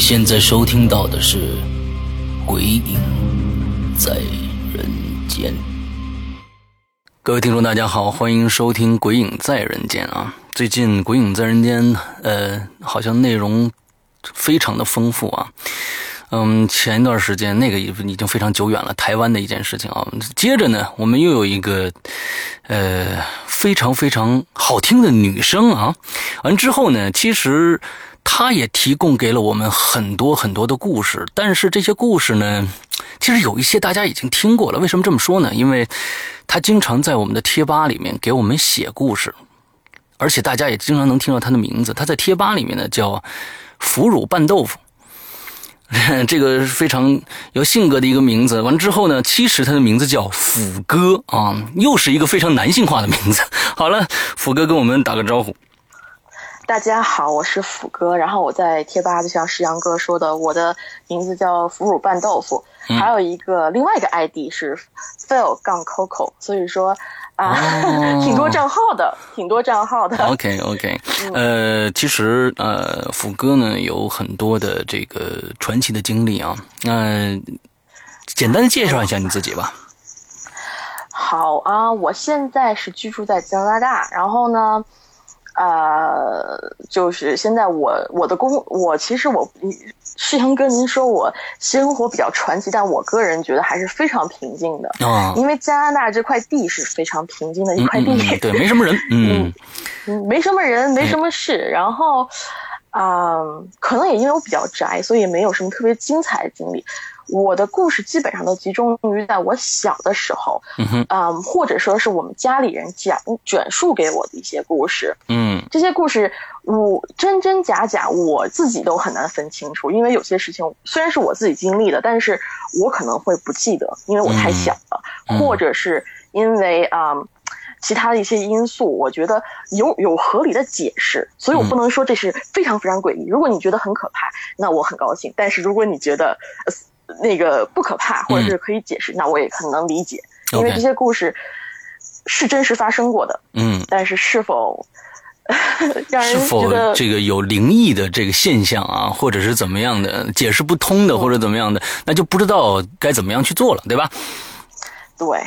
现在收听到的是《鬼影在人间》。各位听众，大家好，欢迎收听《鬼影在人间》啊！最近《鬼影在人间》呃，好像内容非常的丰富啊。嗯，前一段时间那个已已经非常久远了，台湾的一件事情啊。接着呢，我们又有一个呃非常非常好听的女声啊。完之后呢，其实。他也提供给了我们很多很多的故事，但是这些故事呢，其实有一些大家已经听过了。为什么这么说呢？因为他经常在我们的贴吧里面给我们写故事，而且大家也经常能听到他的名字。他在贴吧里面呢叫“腐乳拌豆腐”，这个非常有性格的一个名字。完之后呢，其实他的名字叫腐哥啊，又是一个非常男性化的名字。好了，腐哥跟我们打个招呼。大家好，我是腐哥，然后我在贴吧就像石阳哥说的，我的名字叫腐乳拌豆腐，还有一个另外一个 ID 是 Phil 杠 Coco，所以说啊，挺多账号的，挺多账号的。OK OK，呃，其实呃，腐哥呢有很多的这个传奇的经历啊，那简单的介绍一下你自己吧。好啊，我现在是居住在加拿大，然后呢。呃，就是现在我我的工我其实我世阳哥，您说我生活比较传奇，但我个人觉得还是非常平静的啊。因为加拿大这块地是非常平静的一块地，对，没什么人，嗯，没什么人，没什么事。然后，嗯，可能也因为我比较宅，所以没有什么特别精彩的经历。我的故事基本上都集中于在我小的时候，嗯，或者说是我们家里人讲卷述给我的一些故事，嗯，这些故事我真真假假，我自己都很难分清楚，因为有些事情虽然是我自己经历的，但是我可能会不记得，因为我太小了，或者是因为啊其他的一些因素，我觉得有有合理的解释，所以我不能说这是非常非常诡异。如果你觉得很可怕，那我很高兴；但是如果你觉得，那个不可怕，或者是可以解释，那我也很能理解，因为这些故事是真实发生过的。嗯，但是是否 是否这个有灵异的这个现象啊，或者是怎么样的解释不通的，或者怎么样的，那就不知道该怎么样去做了，对吧？对，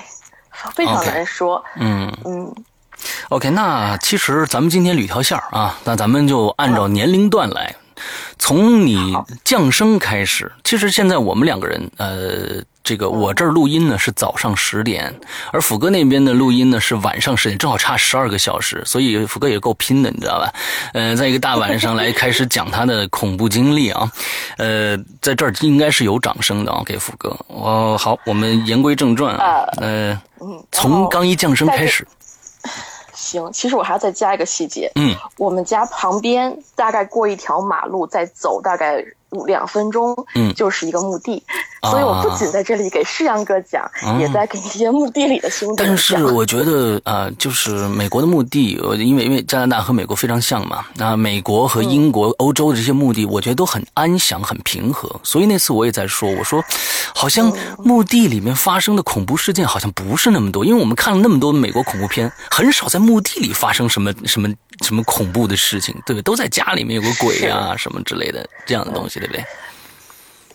非常难说。嗯嗯。OK，那其实咱们今天捋条线啊，那咱们就按照年龄段来。从你降生开始，其实现在我们两个人，呃，这个我这儿录音呢是早上十点，而福哥那边的录音呢是晚上十点，正好差十二个小时，所以福哥也够拼的，你知道吧？呃，在一个大晚上来开始讲他的恐怖经历啊，呃，在这儿应该是有掌声的啊，给福哥。哦，好，我们言归正传啊，呃，从刚一降生开始。行，其实我还要再加一个细节。嗯，我们家旁边大概过一条马路，再走大概。两分钟，嗯，就是一个墓地，所以我不仅在这里给世阳哥讲，也在给一些墓地里的兄弟讲。但是我觉得啊，就是美国的墓地，因为因为加拿大和美国非常像嘛，那美国和英国、欧洲的这些墓地，我觉得都很安详、很平和。所以那次我也在说，我说好像墓地里面发生的恐怖事件好像不是那么多，因为我们看了那么多美国恐怖片，很少在墓地里发生什么什么什么恐怖的事情，对不对？都在家里面有个鬼啊什么之类的这样的东西。对不对？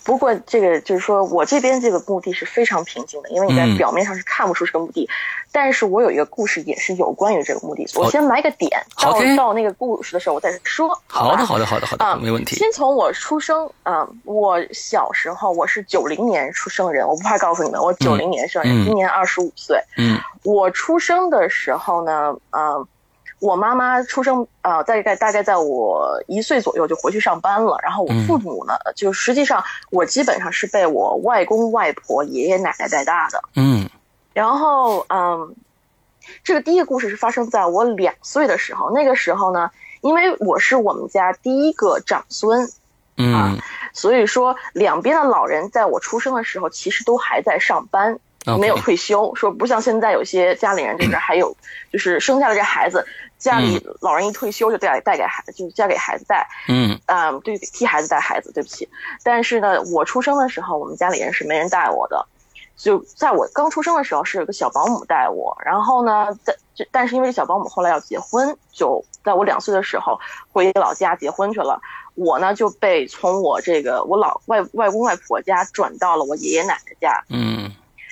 不过这个就是说我这边这个墓地是非常平静的，因为你在表面上是看不出是个墓地。但是我有一个故事也是有关于这个墓地，我先埋个点，到到那个故事的时候我再说。好的，好的，好的，好的，没问题。先从我出生，嗯，我小时候我是九零年出生人，我不怕告诉你们，我九零年生人，今年二十五岁。嗯，我出生的时候呢，嗯。我妈妈出生呃，大概大概在我一岁左右就回去上班了。然后我父母呢，就实际上我基本上是被我外公外婆、爷爷奶奶带大的。嗯，然后嗯，这个第一个故事是发生在我两岁的时候。那个时候呢，因为我是我们家第一个长孙，嗯，所以说两边的老人在我出生的时候其实都还在上班。没有退休，说不像现在有些家里人就是还有，就是生下了这孩子，家里老人一退休就带带给孩就是交给孩子带。嗯，啊，对，替孩子带孩子，对不起。但是呢，我出生的时候，我们家里人是没人带我的，就在我刚出生的时候是有个小保姆带我。然后呢，在但是因为小保姆后来要结婚，就在我两岁的时候回老家结婚去了。我呢就被从我这个我老外外公外婆家转到了我爷爷奶奶家。嗯。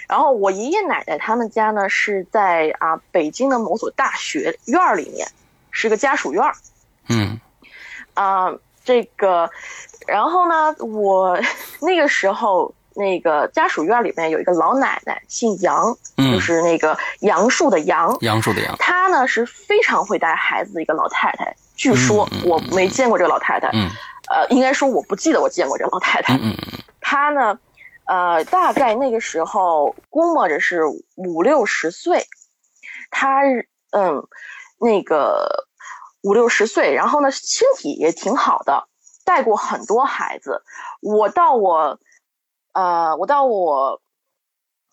然后我爷爷奶奶他们家呢是在啊北京的某所大学院儿里面，是个家属院儿。嗯，啊这个，然后呢我那个时候那个家属院里面有一个老奶奶，姓杨，就是那个杨树的杨，杨树的杨。她呢是非常会带孩子的一个老太太，据说我没见过这个老太太。嗯，呃，应该说我不记得我见过这个老太太。嗯嗯嗯，她呢。呃，大概那个时候估摸着是五六十岁，他嗯，那个五六十岁，然后呢，身体也挺好的，带过很多孩子。我到我，呃，我到我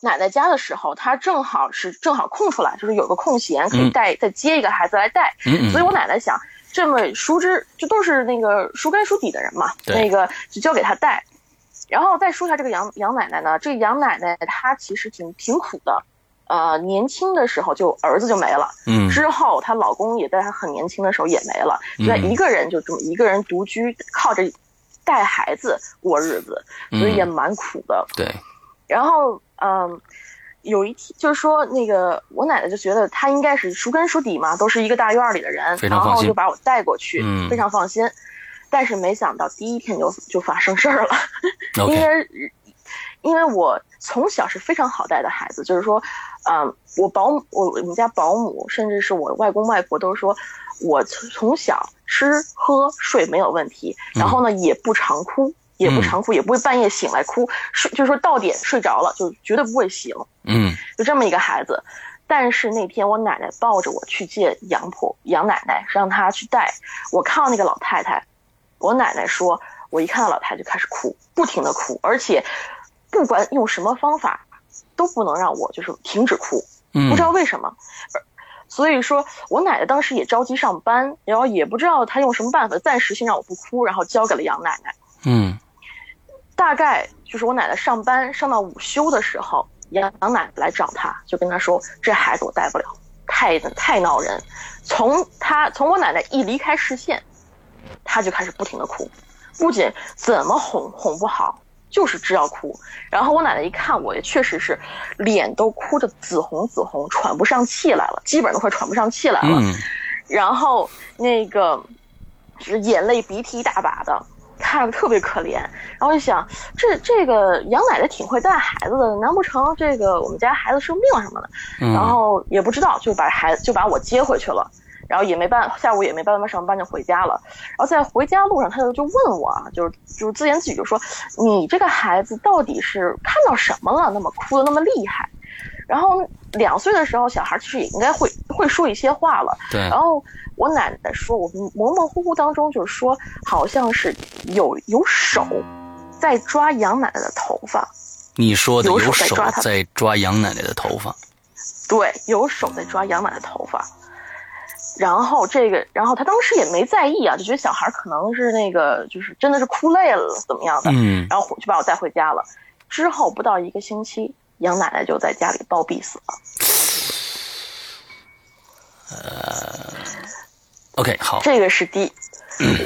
奶奶家的时候，他正好是正好空出来，就是有个空闲可以带再接一个孩子来带。所以我奶奶想，这么熟知，就都是那个熟根熟底的人嘛，那个就交给他带。然后再说一下这个杨杨奶奶呢，这个杨奶奶她其实挺挺苦的，呃，年轻的时候就儿子就没了，嗯，之后她老公也在她很年轻的时候也没了，就在一个人就这么一个人独居，靠着带孩子过日子，所以也蛮苦的。对。然后嗯，有一天就是说那个我奶奶就觉得她应该是熟根熟底嘛，都是一个大院里的人，然后就把我带过去，非常放心。但是没想到第一天就就发生事儿了，因为因为我从小是非常好带的孩子，就是说，嗯，我保姆，我我们家保姆，甚至是我外公外婆都说，我从小吃喝睡没有问题，然后呢也不常哭，也不常哭，也不会半夜醒来哭，睡就是说到点睡着了就绝对不会醒，嗯，就这么一个孩子。但是那天我奶奶抱着我去见杨婆杨奶奶，让她去带，我看到那个老太太。我奶奶说，我一看到老太就开始哭，不停的哭，而且不管用什么方法，都不能让我就是停止哭，不知道为什么。所以说我奶奶当时也着急上班，然后也不知道她用什么办法，暂时先让我不哭，然后交给了杨奶奶。嗯，大概就是我奶奶上班上到午休的时候，杨杨奶奶来找她，就跟她说：“这孩子我带不了，太太闹人。”从她从我奶奶一离开视线。他就开始不停的哭，不仅怎么哄哄不好，就是只要哭。然后我奶奶一看，我也确实是，脸都哭得紫红紫红，喘不上气来了，基本上都快喘不上气来了。然后那个是眼泪鼻涕一大把的，看着特别可怜。然后就想，这这个杨奶奶挺会带孩子的，难不成这个我们家孩子生病什么的？然后也不知道，就把孩子就把我接回去了。然后也没办，下午也没办法上班，就回家了。然后在回家路上，他就就问我啊，就是就是自言自语就说：“你这个孩子到底是看到什么了，那么哭的那么厉害？”然后两岁的时候，小孩其实也应该会会说一些话了。对。然后我奶奶说，我模模糊糊当中就是说，好像是有有手在抓杨奶奶的头发。你说的有手在抓杨奶奶的头发？对，有手在抓杨奶奶的头发。然后这个，然后他当时也没在意啊，就觉得小孩可能是那个，就是真的是哭累了怎么样的，嗯，然后就把我带回家了。之后不到一个星期，杨奶奶就在家里暴毙死了。呃，OK，好，这个是第，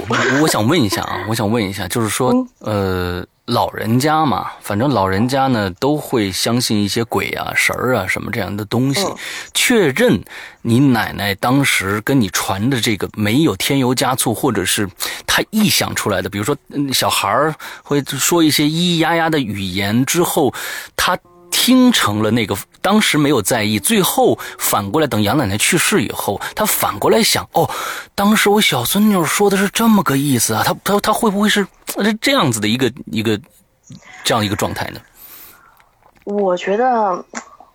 我我想问一下啊，我想问一下，就是说，呃。老人家嘛，反正老人家呢都会相信一些鬼啊、神儿啊什么这样的东西。确认你奶奶当时跟你传的这个没有添油加醋，或者是他臆想出来的，比如说小孩儿会说一些咿咿呀呀的语言之后，他。听成了那个当时没有在意，最后反过来等杨奶奶去世以后，他反过来想，哦，当时我小孙女说的是这么个意思啊，他他他会不会是是这样子的一个一个这样一个状态呢？我觉得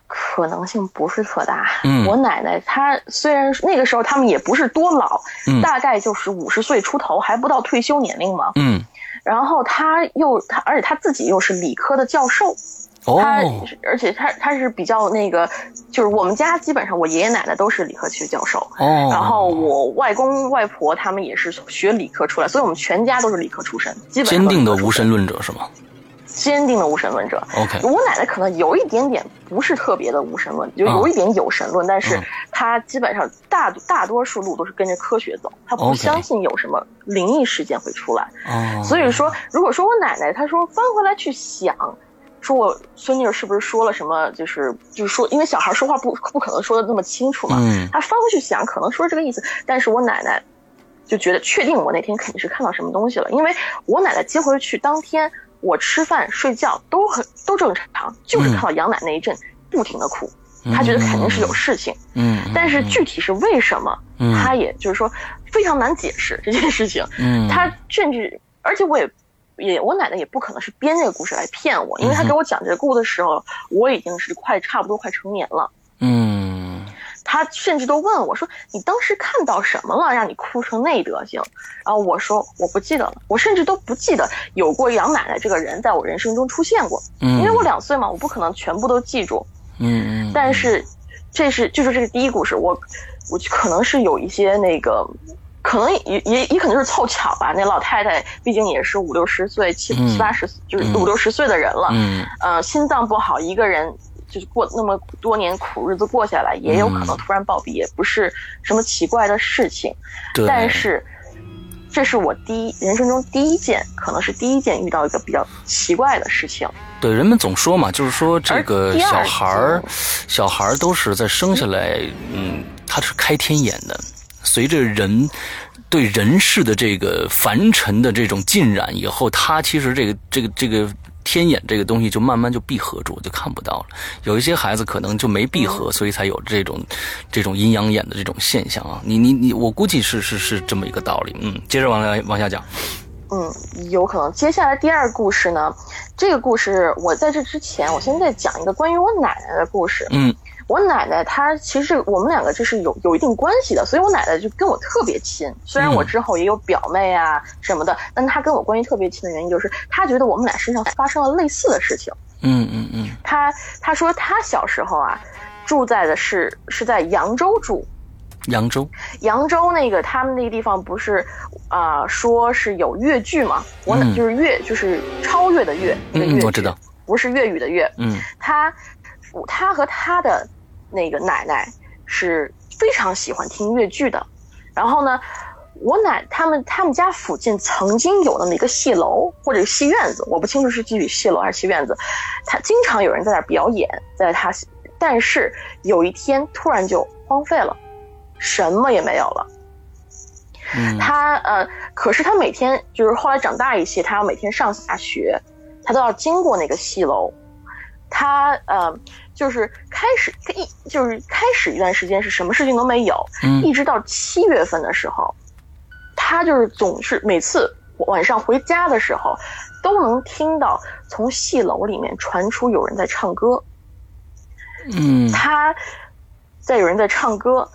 可能性不是特大。嗯我奶奶她虽然那个时候他们也不是多老，嗯大概就是五十岁出头，还不到退休年龄嘛。嗯，然后她又她，而且她自己又是理科的教授，她哦，而且他他是比较那个，就是我们家基本上我爷爷奶奶都是理科系教授。哦，然后我外公外婆他们也是学理科出来，所以我们全家都是理科出身，基本上坚定的无神论者是吗坚定的无神论者。？OK，我奶奶可能有一点点不是特别的无神论，就有一点有神论，但是嗯她基本上大大多数路都是跟着科学走，她不相信有什么灵异事件会出来。哦，所以说，如果说我奶奶她说翻回来去想，说我孙女儿是不是说了什么，就是就是说，因为小孩说话不不可能说的那么清楚嘛，嗯。他翻回去想，可能说是这个意思，但是我奶奶就觉得确定我那天肯定是看到什么东西了，因为我奶奶接回去当天，我吃饭睡觉都很都正常，就是看到杨奶那一阵不停的哭，她觉得肯定是有事情，嗯，但是具体是为什么，嗯。她也就是说非常难解释这件事情，嗯，她甚至而且我也。也，我奶奶也不可能是编这个故事来骗我，因为她给我讲这个故事的时候，我已经是快差不多快成年了。嗯她甚至都问我说：“你当时看到什么了，让你哭成那德行？”然后我说：“我不记得了，我甚至都不记得有过杨奶奶这个人在我人生中出现过，嗯，因为我两岁嘛，我不可能全部都记住。嗯嗯，但是，这是就是这个第一故事，我我可能是有一些那个，可能也也也可能是凑巧吧。那老太太毕竟也是五六十岁、七嗯七八十，就是嗯五六十岁的人了，嗯呃，心脏不好，一个人就是过那么多年苦日子过下来，也有可能突然暴毙，也不是什么奇怪的事情。对，但是，这是我第一人生中第一件，可能是第一件遇到一个比较奇怪的事情。对，人们总说嘛，就是说这个小孩儿，小孩儿都是在生下来，嗯，他是开天眼的，随着人对人世的这个凡尘的这种浸染以后，他其实这个这个这个天眼这个东西就慢慢就闭合住，就看不到了。有一些孩子可能就没闭合，所以才有这种这种阴阳眼的这种现象啊。你你你，我估计是是是这么一个道理。嗯，接着往下往下讲。嗯，有可能。接下来第二故事呢，这个故事我在这之前，我先再讲一个关于我奶奶的故事。嗯我奶奶她其实我们两个这是有有一定关系的，所以我奶奶就跟我特别亲。虽然我嗯之后也有表妹啊什么的，但她跟我关系特别亲的原因就是她觉得我们俩身上发生了类似的事情。嗯嗯嗯她她说她小时候啊，住在的是是在扬州住，扬州。扬州那个他们那个地方不是啊、说是有越剧嘛？我奶、嗯就是越就是超越的越，那个越嗯，我知道。不是粤语的粤。嗯他他和他的那个奶奶是非常喜欢听越剧的。然后呢，我奶他们他们家附近曾经有那么一个戏楼或者戏院子，我不清楚是具体戏楼还是戏院子，他经常有人在那儿表演，在他，但是有一天突然就荒废了，什么也没有了。嗯他呃，可是他每天就是后来长大一些，他要每天上下学，他都要经过那个戏楼。他呃，就是开始一就是开始一段时间是什么事情都没有，嗯一直到七月份的时候，他就是总是每次晚上回家的时候，都能听到从戏楼里面传出有人在唱歌。嗯他在有人在唱歌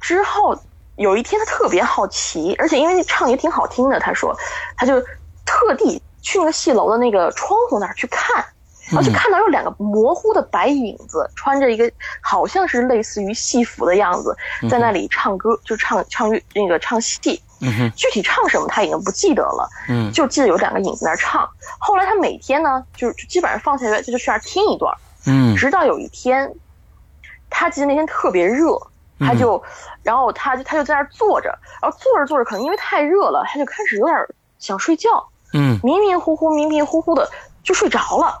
之后，有一天他特别好奇，而且因为唱也挺好听的，他说他就特地去那个戏楼的那个窗户那儿去看。然后就看到有两个模糊的白影子，穿着一个好像是类似于戏服的样子，在那里唱歌，就唱唱乐那个唱戏。嗯具体唱什么他已经不记得了，嗯就记得有两个影子在那唱。后来他每天呢，就就基本上放下来就就去那儿听一段，嗯直到有一天，他记得那天特别热，他就，然后他就他就在那儿坐着，然后坐着坐着，可能因为太热了，他就开始有点想睡觉，嗯迷迷糊糊、迷迷糊糊的就睡着了。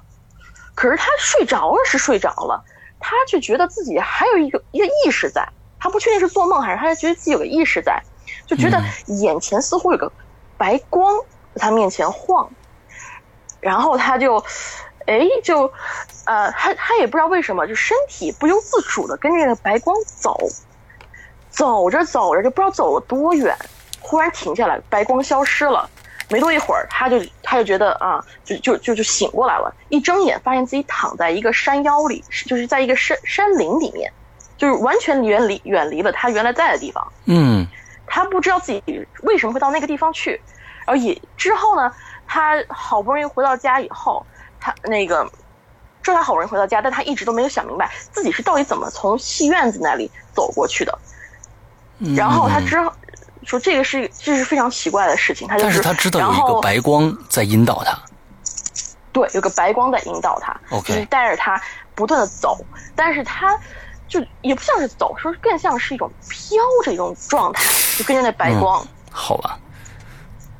可是他睡着了是睡着了，他却觉得自己还有一个一个意识在，他不确定是做梦还是他觉得自己有个意识在，就觉得眼前似乎有个白光在他面前晃，然后他就，哎，就，呃，他他也不知道为什么，就身体不由自主的跟着那个白光走，走着走着就不知道走了多远，忽然停下来，白光消失了。没多一会儿，他就他就觉得啊，就就就就醒过来了。一睁眼，发现自己躺在一个山腰里，就是在一个山山林里面，就是完全远离远离了他原来在的地方。嗯，他不知道自己为什么会到那个地方去，然后也之后呢，他好不容易回到家以后，他那个，说他好不容易回到家，但他一直都没有想明白自己是到底怎么从戏院子那里走过去的。然后他之后。说这个是这是非常奇怪的事情，他就是他知道有一个白光在引导他，对，有个白光在引导他，就是带着他不断的走，但是他就也不像是走，说更像是一种飘着一种状态，就跟着那白光，好吧，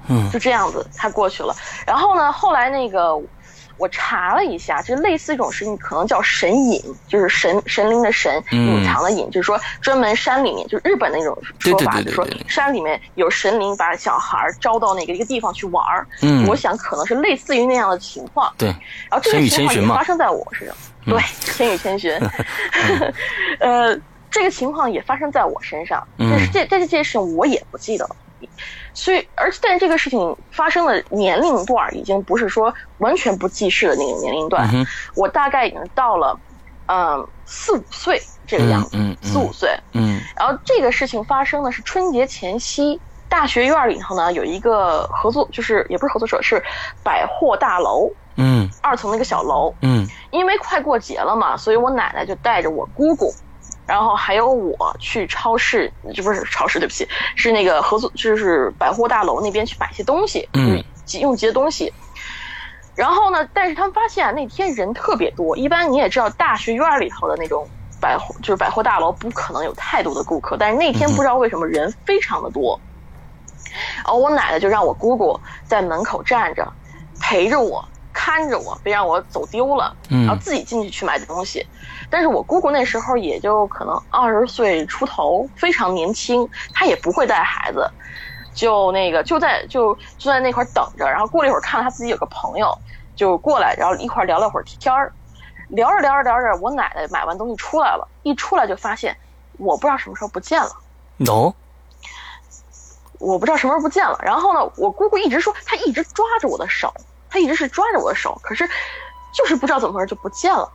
嗯，就这样子他过去了，然后呢，后来那个。我查了一下，就类似一种事情，可能叫神隐，就是神神灵的神，隐藏的隐，就是说专门山里面，就是日本那种说法，就说山里面有神灵把小孩招到那个一个地方去玩儿。嗯，我想可能是类似于那样的情况。对，然后这个情况也发生在我身上。对，千与千寻。呃，这个情况也发生在我身上，但是这这这件事情我也不记得了。所以，而且，但这个事情发生的年龄段已经不是说完全不记事的那个年龄段。我大概已经到了，嗯，四五岁这个样子，四五岁。嗯。然后这个事情发生的是春节前夕，大学院里头呢有一个合作，就是也不是合作社，是百货大楼。嗯。二层那个小楼。嗯。因为快过节了嘛，所以我奶奶就带着我姑姑。然后还有我去超市，这不是超市，对不起，是那个合作，就是百货大楼那边去买些东西，嗯，急用急的东西。然后呢，但是他们发现那天人特别多，一般你也知道，大学院里头的那种百货，就是百货大楼，不可能有太多的顾客。但是那天不知道为什么人非常的多，然后我奶奶就让我姑姑在门口站着，陪着我。看着我，别让我走丢了，然后自己进去去买东西。但是我姑姑那时候也就可能二十岁出头，非常年轻，她也不会带孩子，就那个就在就就在那块等着。然后过了一会儿，看到她自己有个朋友就过来，然后一块聊了会儿天儿，聊着聊着聊着，我奶奶买完东西出来了，一出来就发现我不知道什么时候不见了。no，，我不知道什么时候不见了。然后呢，我姑姑一直说她一直抓着我的手。她一直是抓着我的手，可是就是不知道怎么回事就不见了。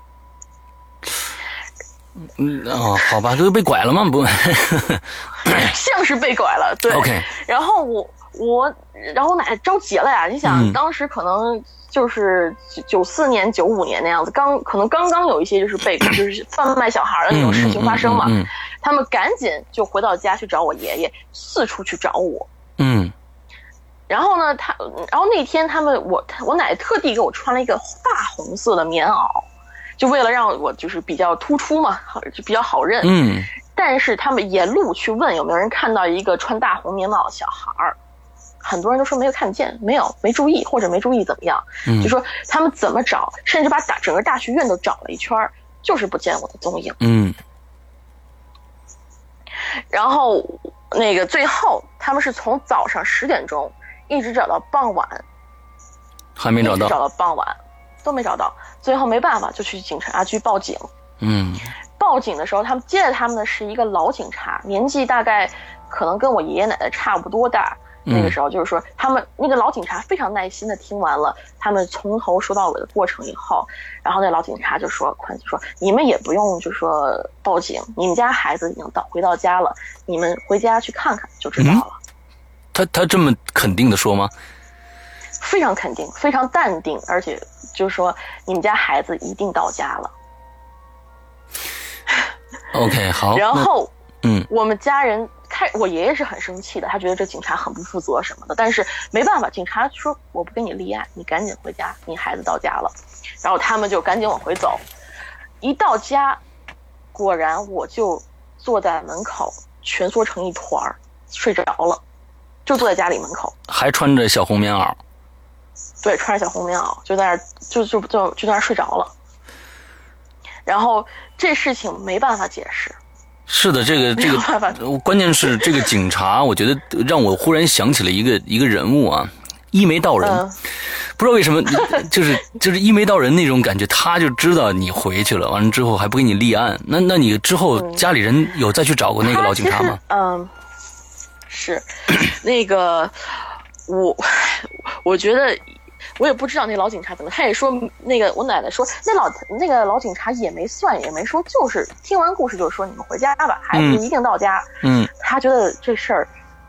嗯哦，好吧，就是被拐了吗？不，像是被拐了。对。OK。然后我我然后我奶奶着急了呀！你想，当时可能就是九四年、九五年那样子，刚可能刚刚有一些就是被 就是贩卖小孩的那种事情发生嘛。他们赶紧就回到家去找我爷爷，四处去找我。嗯。然后呢，他，然后那天他们，我我奶奶特地给我穿了一个大红色的棉袄，就为了让我就是比较突出嘛，好就比较好认。嗯。但是他们沿路去问有没有人看到一个穿大红棉袄的小孩儿，很多人都说没有看见，没有，没注意或者没注意怎么样。嗯。就说他们怎么找，甚至把大整个大学院都找了一圈儿，就是不见我的踪影。嗯。然后那个最后他们是从早上十点钟。一直找到傍晚，还没找到。找到傍晚，都没找到。最后没办法，就去警察局报警。嗯。报警的时候，他们接待他们的是一个老警察，年纪大概可能跟我爷爷奶奶差不多大。那个时候，就是说，他们那个老警察非常耐心的听完了他们从头说到尾的过程以后，然后那老警察就说：“宽说你们也不用就说报警，你们家孩子已经到回到家了，你们回家去看看就知道了。”他他这么肯定的说吗？非常肯定，非常淡定，而且就说你们家孩子一定到家了。OK，好。然后，嗯，我们家人开，我爷爷是很生气的，他觉得这警察很不负责什么的。但是没办法，警察说我不跟你立案，你赶紧回家，你孩子到家了。然后他们就赶紧往回走。一到家，果然我就坐在门口蜷缩成一团儿，睡着了。就坐在家里门口，还穿着小红棉袄。对，穿着小红棉袄，就在那儿，就就就就在那儿睡着了。然后这事情没办法解释。是的，这个这个，关键是这个警察，我觉得让我忽然想起了一个一个人物啊，一眉道人，不知道为什么，就是就是一眉道人那种感觉，他就知道你回去了，完了之后还不给你立案。那那你之后家里人有再去找过那个老警察吗？嗯，是 那个我我觉得。我也不知道那老警察怎么，他也说那个我奶奶说那老那个老警察也没算也没说，就是听完故事就说你们回家吧，孩子一定到家。嗯，他觉得这事儿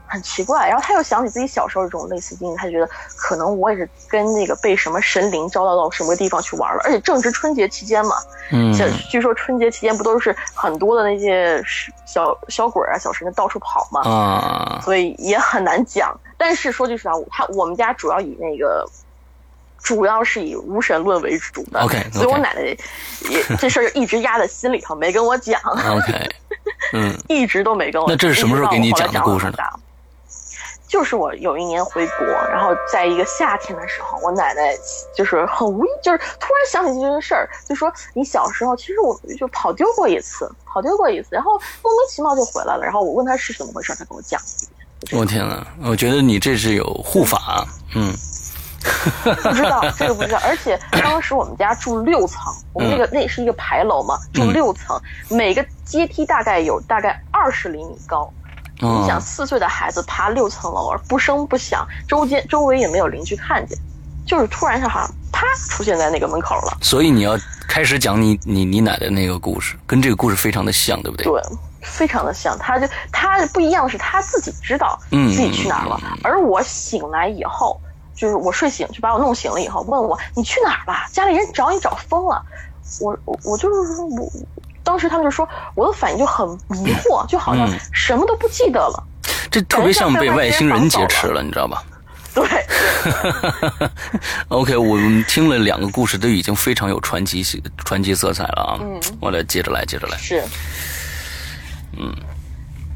很奇怪，然后他又想起自己小时候这种类似经历，他就觉得可能我也是跟那个被什么神灵招到到什么地方去玩了，而且正值春节期间嘛。嗯，据说春节期间不都是很多的那些小小鬼啊、小神到处跑嘛？啊，所以也很难讲。但是说句实话，他我们家主要以那个。主要是以无神论为主的，OK，所以我奶奶也这事儿一直压在心里头，没跟我讲，OK，嗯，一直都没跟我。那这是什么时候给你讲的故事呢？就是我有一年回国，然后在一个夏天的时候，我奶奶就是很无意，就是突然想起这件事儿，就说你小时候其实我就跑丢过一次，跑丢过一次，然后莫名其妙就回来了，然后我问他是怎么回事，他跟我讲。我天呐，我觉得你这是有护法，嗯。不知道这个不知道，而且当时我们家住六层，我们那个那是一个牌楼嘛，住六层，每个阶梯大概有大概二十厘米高。你想四岁的孩子爬六层楼而不声不响，周间周围也没有邻居看见，就是突然上好像啪出现在那个门口了。所以你要开始讲你你你奶奶那个故事，跟这个故事非常的像，对不对？对，非常的像。他就他不一样的是他自己知道自己去哪儿了，而我醒来以后。就是我睡醒就把我弄醒了以后问我你去哪儿了？家里人找你找疯了。我我我就是说我，当时他们就说我的反应就很迷惑，就好像什么都不记得了。这特别像被外星人劫持了，你知道吧？对。OK，我们听了两个故事，都已经非常有传奇性、传奇色彩了啊。嗯。我来接着来，接着来。是。嗯。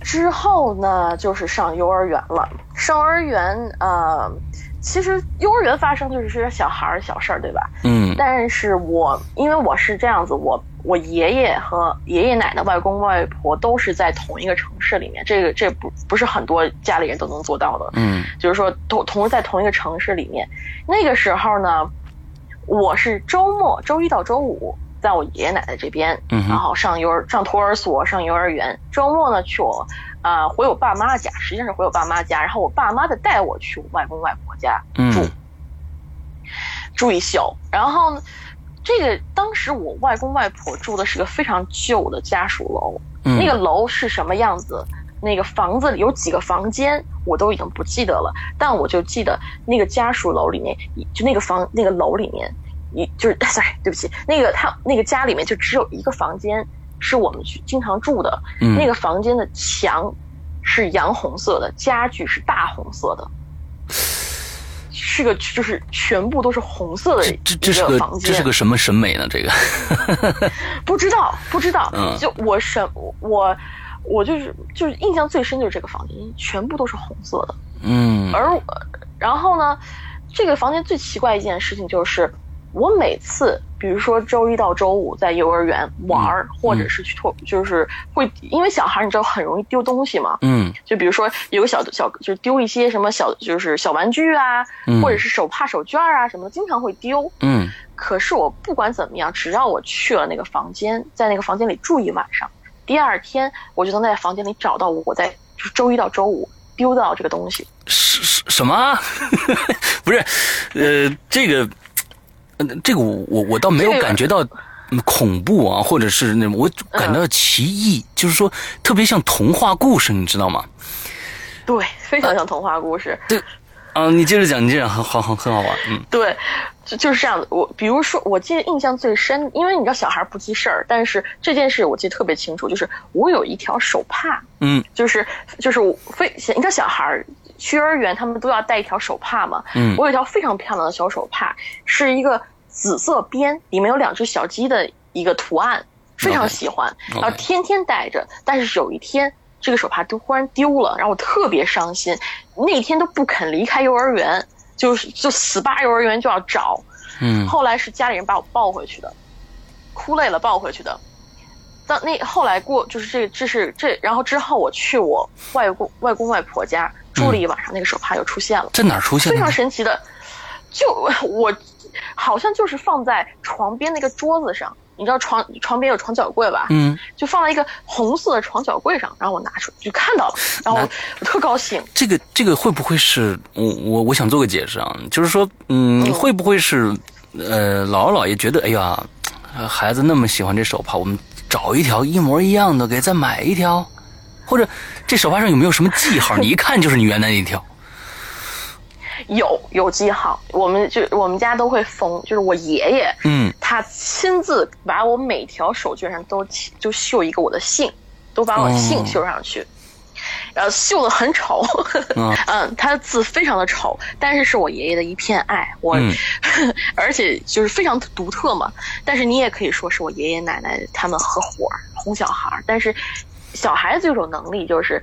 之后呢，就是上幼儿园了。上幼儿园，呃。其实幼儿园发生就是些小孩儿小事儿，对吧？嗯。但是我因为我是这样子，我我爷爷和爷爷奶奶、外公外婆都是在同一个城市里面，这个这不不是很多家里人都能做到的。嗯。就是说同同时在同一个城市里面，那个时候呢，我是周末周一到周五在我爷爷奶奶这边，然后上幼儿上托儿所上幼儿园，周末呢去我。啊，回我爸妈家，实际上是回我爸妈家，然后我爸妈再带我去我外公外婆家住，住一宿。然后，这个当时我外公外婆住的是个非常旧的家属楼，那个楼是什么样子？那个房子里有几个房间，我都已经不记得了。但我就记得那个家属楼里面，就那个房那个楼里面，一就是 sorry，对不起，那个他那个家里面就只有一个房间。是我们去经常住的那个房间的墙是洋红色的，家具是大红色的，是个就是全部都是红色的这这是个这是个什么审美呢？这个不知道不知道，就我审我我就是就是印象最深就是这个房间全部都是红色的，嗯，而然后呢，这个房间最奇怪一件事情就是。我每次，比如说周一到周五在幼儿园玩儿，或者是去托，就是会，因为小孩你知道很容易丢东西嘛，嗯，就比如说有个小小，就丢一些什么小，就是小玩具啊，或者是手帕、手绢啊什么的，经常会丢，嗯。可是我不管怎么样，只要我去了那个房间，在那个房间里住一晚上，第二天我就能在房间里找到我在就是周一到周五丢到这个东西。什什什么？不是，呃，这个。这个我我我倒没有感觉到恐怖啊，或者是那我感到奇异，就是说特别像童话故事，你知道吗？对，非常像童话故事。对，啊，你接着讲，你这样很好，很很好玩。嗯，对，就就是这样子。我比如说，我记得印象最深，因为你知道小孩不记事儿，但是这件事我记得特别清楚，就是我有一条手帕，嗯，就是就是我非你知道小孩去幼儿园他们都要带一条手帕嘛，嗯，我有一条非常漂亮的小手帕，是一个。紫色边里面有两只小鸡的一个图案，非常喜欢，然后天天戴着。但是有一天，这个手帕都忽然丢了，然后我特别伤心，那天都不肯离开幼儿园，就是就死扒幼儿园就要找。嗯，后来是家里人把我抱回去的，哭累了抱回去的。当那后来过就是这这是这，然后之后我去我外公外公外婆家住了一晚上，那个手帕又出现了，在哪儿出现？非常神奇的。就我好像就是放在床边那个桌子上，你知道床床边有床脚柜吧？嗯，就放在一个红色的床脚柜上，然后我拿出就看到了，然后我我特高兴。这个这个会不会是我我我想做个解释啊？就是说，嗯，嗯会不会是呃姥姥姥爷觉得，哎呀，呃孩子那么喜欢这手帕，我们找一条一模一样的，给再买一条，或者这手帕上有没有什么记号？你一看就是你原来那条。有有记号，我们就我们家都会封，就是我爷爷，嗯。他亲自把我每条手绢上都起就绣一个我的姓，都把我哦。姓绣上去，然后绣的很丑，嗯。嗯，他的字非常的丑，但是是我爷爷的一片爱，我，嗯。而且就是非常独特嘛。但是你也可以说是我爷爷奶奶他们合伙儿哄小孩儿，但是小孩子有种能力，就是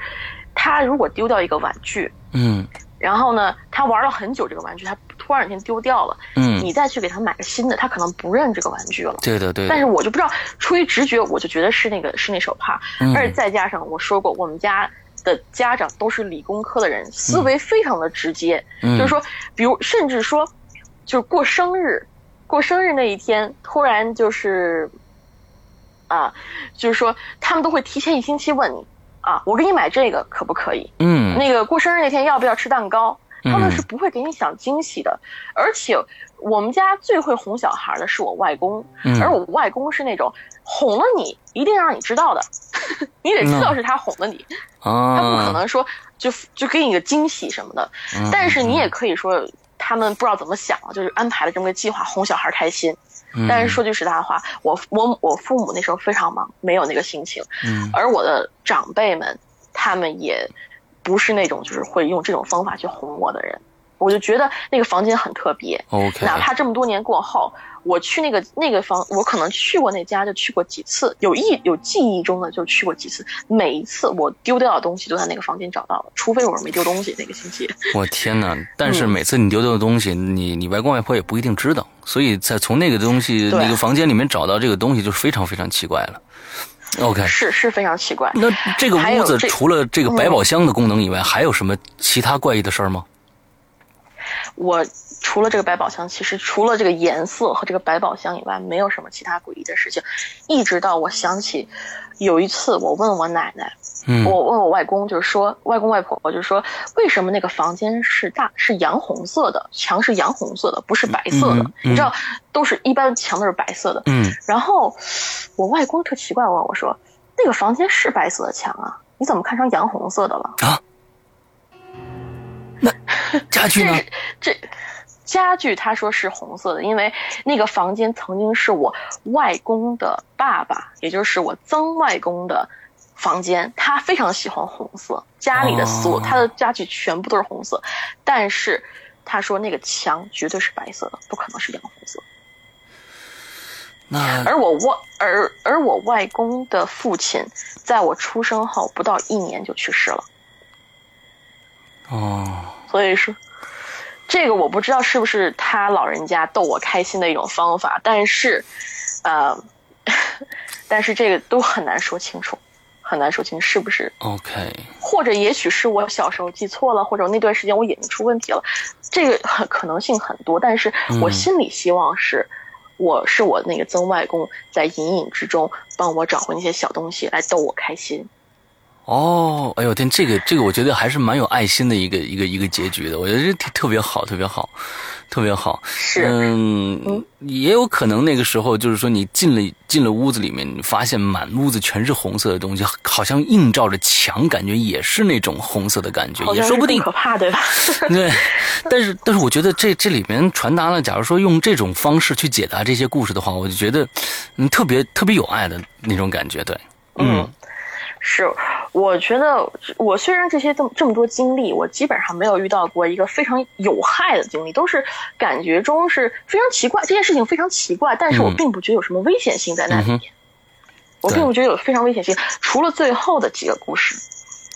他如果丢掉一个玩具，嗯然后呢，他玩了很久这个玩具，他突然有一天丢掉了，嗯，你再去给他买个新的，他可能不认这个玩具了。对的对的。但是我就不知道，出于直觉，我就觉得是那个是那手帕，嗯而且再加上我说过，我们家的家长都是理工科的人，思维非常的直接，嗯就是说，比如甚至说，就是过生日，过生日那一天，突然就是，啊，就是说他们都会提前一星期问你，啊，我给你买这个可不可以？嗯那个过生日那天要不要吃蛋糕？嗯他们是不会给你想惊喜的，而且我们家最会哄小孩的是我外公，嗯而我外公是那种哄了你一定让你知道的，你得知道是他哄了你，啊，他不可能说就就给你个惊喜什么的。嗯。但是你也可以说他们不知道怎么想，就是安排了这么个计划哄小孩开心。嗯，但是说句实在话，我我我父母那时候非常忙，没有那个心情。嗯而我的长辈们，他们也不是那种就是会用这种方法去哄我的人。我就觉得那个房间很特别，OK，哪怕这么多年过后，我去那个那个房，我可能去过那家就去过几次，有意有记忆中的就去过几次，每一次我丢掉的东西都在那个房间找到了，除非我是没丢东西那个星期。我天哪！但是嗯每次你丢掉的东西，你你外公外婆也不一定知道，所以在从那个东西那个房间里面找到这个东西，就非常非常奇怪了。OK，是是非常奇怪。那这个屋子除了这个百宝箱的功能以外，还有什么其他怪异的事儿吗？我除了这个百宝箱，其实除了这个颜色和这个百宝箱以外，没有什么其他诡异的事情。一直到我想起有一次，我问我奶奶，嗯我问我外公，就是说外公外婆，我就说为什么那个房间是大是洋红色的，墙是洋红色的，不是白色的？嗯嗯你知道，都是一般墙都是白色的。嗯然后我外公特奇怪问我说，那个房间是白色的墙啊，你怎么看成洋红色的了？啊，那 家具呢？这家具他说是红色的，因为那个房间曾经是我外公的爸爸，也就是我曾外公的房间，他非常喜欢红色，家里的所有、哦他的家具全部都是红色，但是他说那个墙绝对是白色的，不可能是洋红色。那而我外而而我外公的父亲，在我出生后不到一年就去世了。哦，所以说，这个我不知道是不是他老人家逗我开心的一种方法，但是，呃，但是这个都很难说清楚，很难说清是不是，OK，或者也许是我小时候记错了，或者那段时间我眼睛出问题了，这个很可能性很多，但是我嗯心里希望是。我是我那个曾外公在隐隐之中帮我找回那些小东西来逗我开心。哦，哎呦天，这个这个，我觉得还是蛮有爱心的一个一个一个结局的，我觉得这特特别好，特别好，特别好。是，嗯，也有可能那个时候就是说你进了进了屋子里面，你发现满屋子全是红色的东西，好像映照着墙，感觉也是那种红色的感觉，也说不定。可怕，对吧？对，但是但是我觉得这这里面传达了，假如说用这种方式去解答这些故事的话，我就觉得嗯特别特别有爱的那种感觉，对，嗯是，我觉得我虽然这些这么这么多经历，我基本上没有遇到过一个非常有害的经历，都是感觉中是非常奇怪，这件事情非常奇怪，但是我嗯。并不觉得有什么危险性在那里面，嗯我并不觉得有非常危险性，除了最后的几个故事。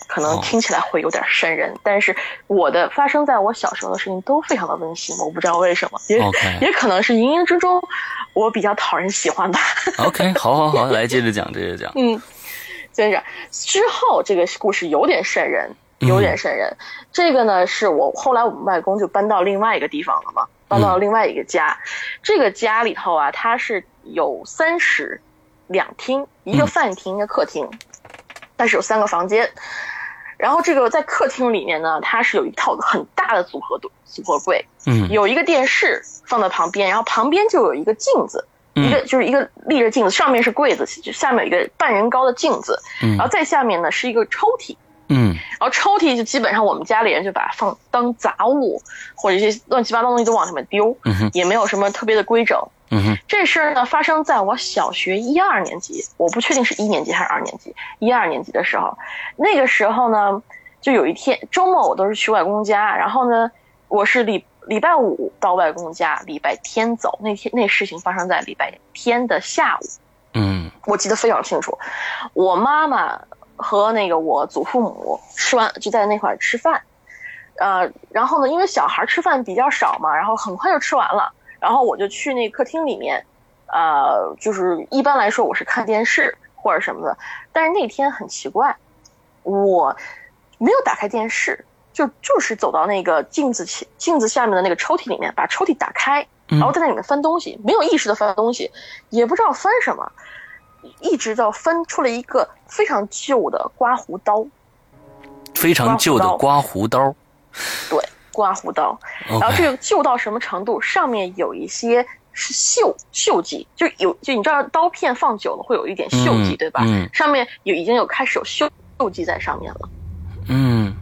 可能哦。听起来会有点瘆人，但是我的发生在我小时候的事情都非常的温馨，我不知道为什么，也也可能是冥冥之中我比较讨人喜欢吧。，OK，好好好，来接着讲，接着讲，嗯，接着之后这个故事有点瘆人，有点瘆人。这个呢，是我后来我们外公就搬到另外一个地方了嘛，搬到另外一个家。这个家里头啊，它是有三室两厅，一个饭厅，一个客厅，但是有三个房间。然后这个在客厅里面呢，它是有一套很大的组合组合柜，嗯，有一个电视放在旁边，然后旁边就有一个镜子，一个就是一个立着镜子，上面是柜子，就下面有一个半人高的镜子，嗯，然后再下面呢是一个抽屉，嗯，然后抽屉就基本上我们家里人就把它放当杂物或者一些乱七八糟东西都往里面丢，嗯哼，也没有什么特别的规整。嗯哼，这事儿呢发生在我小学一二年级，我不确定是一年级还是二年级，一二年级的时候，那个时候呢。就有一天周末，我都是去外公家，然后呢，我是礼礼拜五到外公家，礼拜天走。那天那事情发生在礼拜天的下午，嗯，我记得非常清楚。我妈妈和那个我祖父母吃完就在那块儿吃饭，呃，然后呢，因为小孩吃饭比较少嘛，然后很快就吃完了，然后我就去那客厅里面，呃，就是一般来说我是看电视或者什么的，但是那天很奇怪，我。没有打开电视，就就是走到那个镜子前镜子下面的那个抽屉里面，把抽屉打开，然后在那里面翻东西，没有意识的翻东西，也不知道翻什么，一直到翻出了一个非常旧的刮胡刀，非常旧的刮胡刀，对，刮胡刀，然后这个旧到什么程度？上面有一些是锈锈迹，就有就你知道刀片放久了会有一点锈迹，对吧？上面有已经有开始有锈锈迹在上面了。嗯，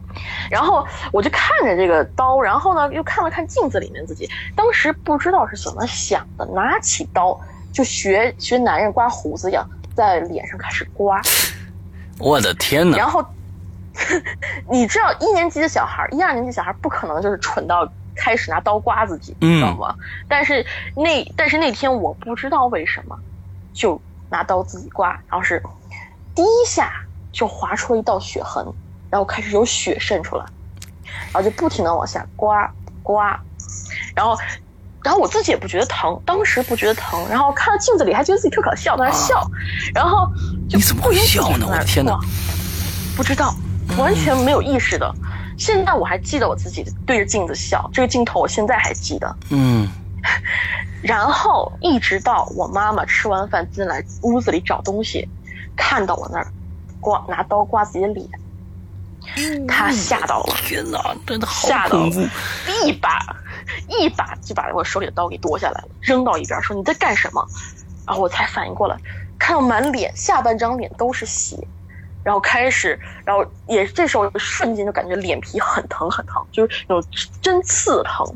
然后我就看着这个刀，然后呢又看了看镜子里面自己，当时不知道是怎么想的，拿起刀就学学男人刮胡子一样，在脸上开始刮。我的天哪！然后 你知道一年级的小孩，一二年级小孩不可能就是蠢到开始拿刀刮自己，你知道吗？但是那但是那天我不知道为什么，就拿刀自己刮，然后是第一下就划出了一道血痕。然后开始有血渗出来，然后就不停的往下刮刮，然后，然后我自己也不觉得疼，当时不觉得疼，然后看到镜子里还觉得自己特搞笑，在那笑，然后你怎么会笑呢？我的天哪！不知道，完全没有意识的。现在我还记得我自己对着镜子笑，这个镜头我现在还记得。嗯。然后一直到我妈妈吃完饭进来屋子里找东西，看到我那儿刮拿刀刮自己的脸。他吓到了，天哪，真的好恐怖！一把一把就把我手里的刀给夺下来了，扔到一边，说你在干什么？然后我才反应过来，看到满脸下半张脸都是血，然后开始，然后也这时候瞬间就感觉脸皮很疼很疼，就是有针刺疼，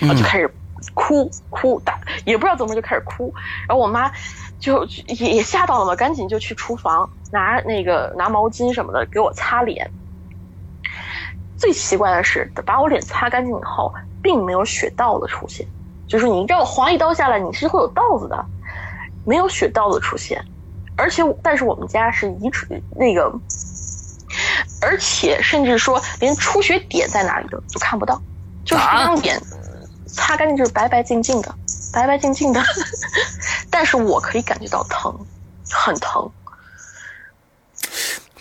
然后就开始哭哭打，也不知道怎么就开始哭，然后我妈就也也吓到了嘛，赶紧就去厨房拿那个拿毛巾什么的给我擦脸。最奇怪的是，把我脸擦干净以后，并没有血道的出现。就是你让我划一刀下来，你是会有道子的，没有血道的出现。而且，但是我们家是遗传那个，而且甚至说连出血点在哪里都都看不到，就是这张脸擦干净就是白白净净的，白白净净的。但是我可以感觉到疼，很疼。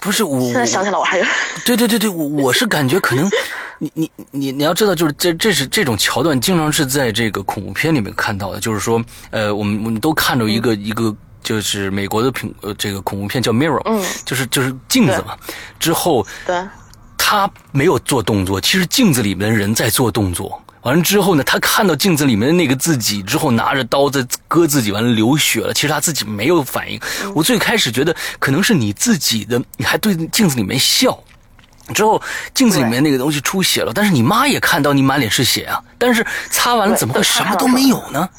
不是我，现在想起来我还有对对对对，我我是感觉可能，你你你你要知道，就是这这是这种桥段，经常是在这个恐怖片里面看到的。就是说，呃，我们我们都看着一个一个，就是美国的恐呃这个恐怖片叫《Mirror》，嗯，就是就是镜子嘛。之后，对，他没有做动作，其实镜子里面的人在做动作。完了之后呢，他看到镜子里面的那个自己之后，拿着刀在割自己，完了流血了。其实他自己没有反应。我最开始觉得可能是你自己的，你还对镜子里面笑，之后镜子里面那个东西出血了，但是你妈也看到你满脸是血啊，但是擦完了怎么会什么都没有呢？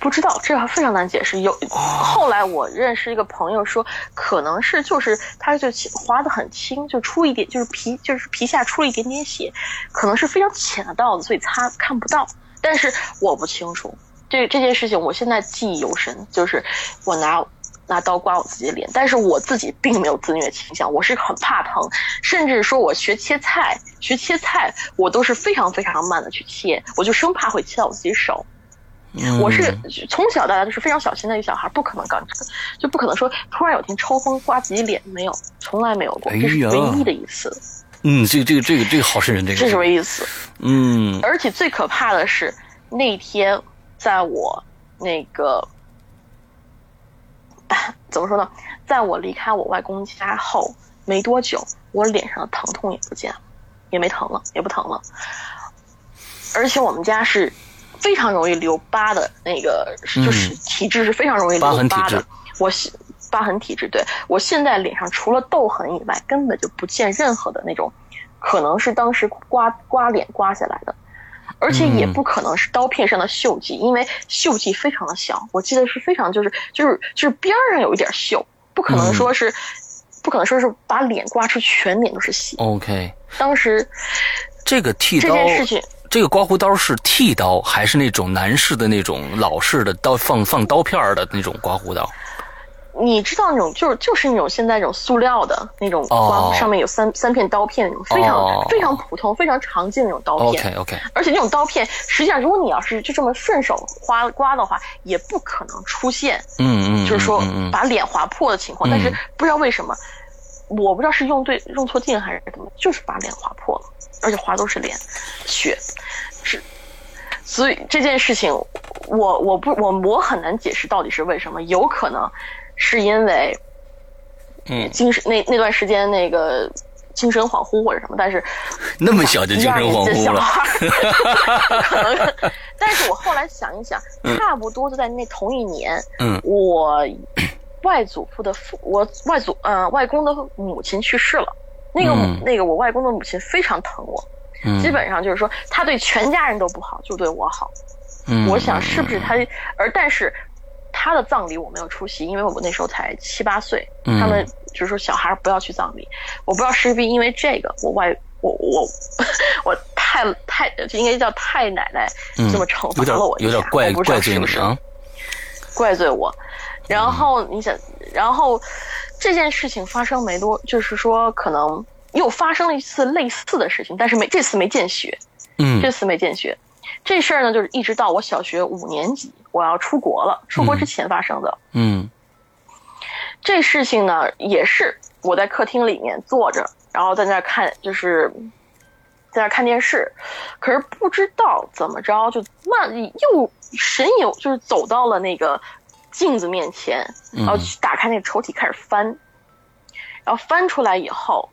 不知道，这个非常难解释。有后来我认识一个朋友说，可能是就是他就划的很轻，就出一点，就是皮就是皮下出了一点点血，可能是非常浅的道子，所以擦看不到。但是我不清楚这这件事情，我现在记忆犹深，就是我拿拿刀刮我自己的脸，但是我自己并没有自虐倾向，我是很怕疼，甚至说我学切菜学切菜，我都是非常非常慢的去切，我就生怕会切到我自己手。我是从小到大就是非常小心的一个小孩，不可能干这个，就不可能说突然有天抽风刮自己脸，没有，从来没有过，这是唯一的一次。嗯，这个这个这个这个好瘆人，这个这什么意思？嗯而且最可怕的是，那天在我那个怎么说呢，在我离开我外公家后没多久，我脸上的疼痛也不见了，也没疼了，也不疼了。而且我们家是非常容易留疤的那个，就是体质是非常容易留疤的痕体质。我现疤痕体质，对我现在脸上除了痘痕以外，根本就不见任何的那种，可能是当时刮刮脸刮下来的。而且也嗯不可能是刀片上的锈迹，因为锈迹非常的小，我记得是非常就是就是就是边儿上有一点锈，不可能说是，不可能说是把脸刮出全脸都是血。，OK，当时这个剃这刀，件事情，这个刮胡刀是剃刀还是那种男士的那种老式的刀放放刀片儿的那种刮胡刀？你知道那种就是就是那种现在那种塑料的那种刮，哦上面有三三片刀片那种非常、哦非常普通、非常常见的那种刀片。OK OK，而且那种刀片，实际上如果你要是就这么顺手刮刮的话，也不可能出现嗯嗯，就是说把脸划破的情况。嗯但是不知道为什么，我不知道是用对用错劲还是怎么，就是把脸划破了，而且划都是脸血，是。所以这件事情，我我不我我很难解释到底是为什么，有可能是因为嗯，精神那那段时间那个精神恍惚或者什么，但是那么小就精神恍惚了，了，可能。但是我后来想一想，差不多就在那同一年，嗯我外祖父的父，我外祖呃外公的母亲去世了。那个、嗯那个我外公的母亲非常疼我，嗯，基本上就是说他对全家人都不好，就对我好。嗯，我想是不是他？而但是他的葬礼我没有出席，因为我那时候才七八岁。嗯他们就是说小孩不要去葬礼，我不知道是不是因为这个，我外我我 我太太就应该叫太奶奶嗯这么惩罚有点了我一下，有点怪怪罪是不是你啊，怪罪我。然后你想，然后这件事情发生没多，就是说可能又发生了一次类似的事情，但是没这次没见血，嗯这次没见血。这事儿呢，就是一直到我小学五年级，我要出国了，出国之前发生的。嗯这事情呢，也是我在客厅里面坐着，然后在那儿看，就是在那儿看电视，可是不知道怎么着，就慢又神游，就是走到了那个镜子面前，然后去打开那个抽屉开始翻，然后翻出来以后，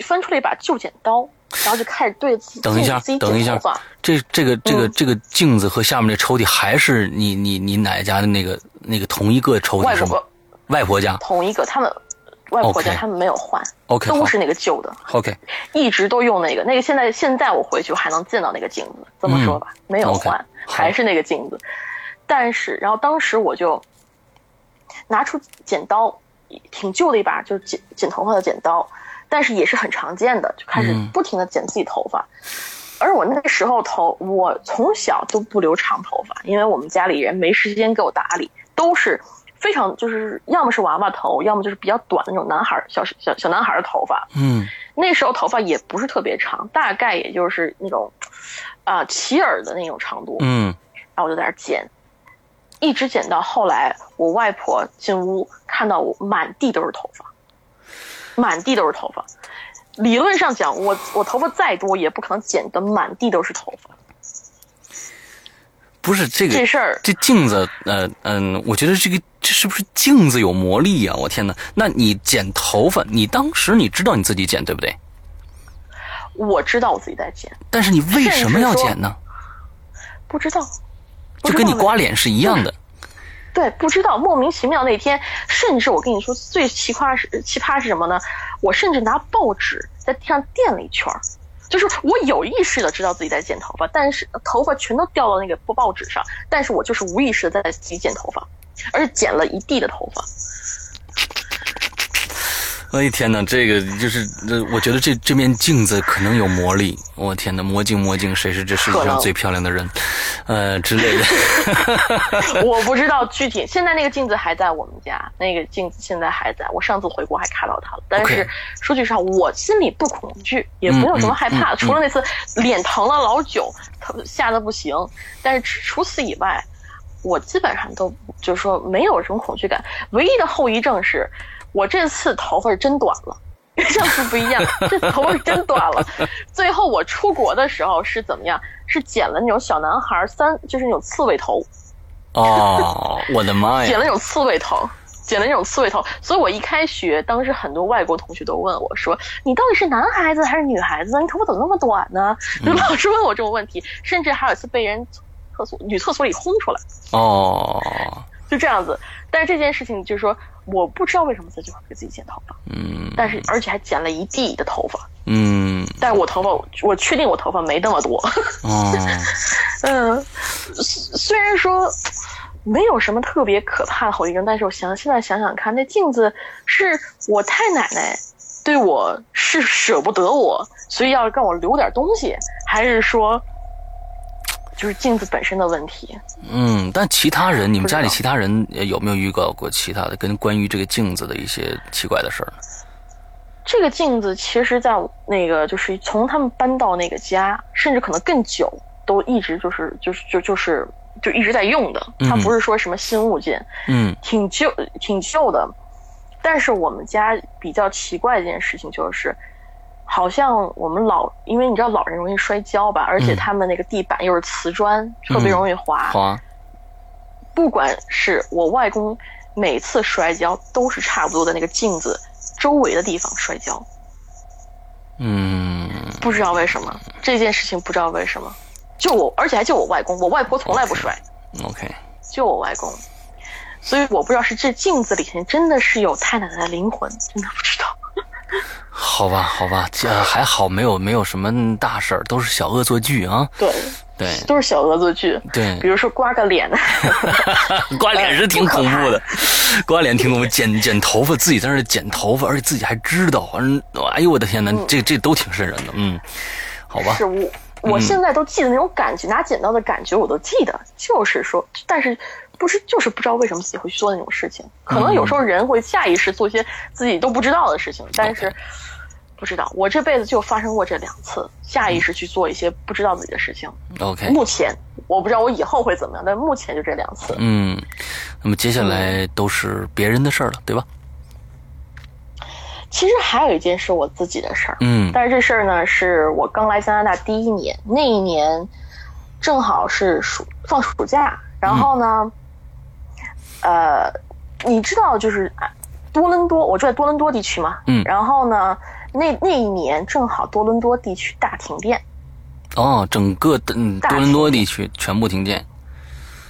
翻出来一把旧剪刀，然后就开始对自己等一下等一下。这这个这个嗯这个镜子和下面这抽屉还是你你你奶家的那个那个同一个抽屉是吗外婆？外婆家同一个，他们外婆家他们没有换 OK 都是那个旧的。OK 一直都用那个，那个现在现在我回去还能见到那个镜子，这么说吧，没有换，好还是那个镜子。但是，然后当时我就拿出剪刀，挺旧的一把，就是剪剪头发的剪刀，但是也是很常见的，就开始嗯不停的剪自己头发。而我那个时候头，我从小都不留长头发，因为我们家里人没时间给我打理，都是非常就是要么是娃娃头，要么就是比较短的那种男孩儿小小小男孩儿的头发。嗯那时候头发也不是特别长，大概也就是那种啊、齐耳的那种长度。嗯然后我就在那儿剪，一直剪到后来，我外婆进屋看到我满地都是头发，满地都是头发。理论上讲，我我头发再多，也不可能剪得满地都是头发。不是这个这事儿这镜子，呃嗯，我觉得这个这是不是镜子有魔力呀、我天哪！那你剪头发，你当时你知道你自己剪对不对？我知道我自己在剪，但是你为什么要剪呢？不知道，就跟你刮脸是一样的。对，不知道莫名其妙那天，甚至我跟你说最奇葩是奇葩是什么呢？我甚至拿报纸在地上垫了一圈儿，就是我有意识的知道自己在剪头发，但是头发全都掉到那个报纸上，但是我就是无意识的在自己剪头发，而且剪了一地的头发。哎天哪，这个就是，这我觉得这这面镜子可能有魔力。我天哪，魔镜魔镜，谁是这世界上最漂亮的人？呃之类的。我不知道具体，现在那个镜子还在我们家，那个镜子现在还在，我上次回国还看到它了。但是说句实话，我心里不恐惧，也没有什么害怕，嗯嗯嗯除了那次脸疼了老久，疼吓得不行。但是除此以外，我基本上都就是说没有什么恐惧感。唯一的后遗症是，我这次头发是真短了。跟上次不一样，这头发是真短了。最后我出国的时候是怎么样？是剪了那种小男孩三，就是那种刺猬头。哦，我的妈呀！剪了那种刺猬头，剪了那种刺猬头。所以我一开学，当时很多外国同学都问我说：“你到底是男孩子还是女孩子？你头发怎么那么短呢？”就老师问我这种问题，甚至还有一次被人厕所女厕所里轰出来。哦，就这样子。但是这件事情就是说，我不知道为什么在这块给自己剪头发。嗯。但是而且还剪了一地的头发。嗯。但我头发，我确定我头发没那么多。哦。嗯，虽然说没有什么特别可怕的后遗症，但是我想现在想想看，那镜子是我太奶奶对我是舍不得我，所以要让我留点东西，还是说就是镜子本身的问题？嗯，但其他人，你们家里其他人有没有遇到过其他的跟关于这个镜子的一些奇怪的事儿？这个镜子其实，在那个就是从他们搬到那个家，甚至可能更久。都一直就是就是就就是就一直在用的，它不是说什么新物件，嗯，挺旧挺旧的。但是我们家比较奇怪的一件事情就是，好像我们老因为你知道老人容易摔跤吧，而且他们那个地板又是瓷砖，特别容易滑。滑。不管是我外公每次摔跤，都是差不多在那个镜子周围的地方摔跤。嗯，不知道为什么这件事情，不知道为什么。就我，而且还就我外公，我外婆从来不摔。OK，就我外公，所以我不知道是这镜子里面真的是有太奶奶的灵魂，真的不知道。好吧，好吧，这还好没有没有什么大事儿，都是小恶作剧啊。对对，都是小恶作剧。对，比如说刮个脸，刮脸是挺恐怖的，刮脸挺恐怖。剪剪头发，自己在那剪头发，而且自己还知道，嗯，哎呦我的天哪，这这都挺瘆人的。嗯，好吧。是我。我现在都记得那种感觉，拿剪刀的感觉我都记得，就是说，但是不是就是不知道为什么自己会去做那种事情。可能有时候人会下意识做一些自己都不知道的事情，但是不知道。我这辈子就发生过这两次，下意识去做一些不知道自己的事情。OK，目前我不知道我以后会怎么样，但目前就这两次。嗯，那么接下来都是别人的事儿了，对吧？其实还有一件是我自己的事儿，嗯，但是这事儿呢，是我刚来加拿大第一年，那一年正好是暑放暑假，然后呢，呃，你知道就是多伦多，我住在多伦多地区嘛，嗯，然后呢，那那一年正好多伦多地区大停电，哦，整个的多伦多地区全部停电。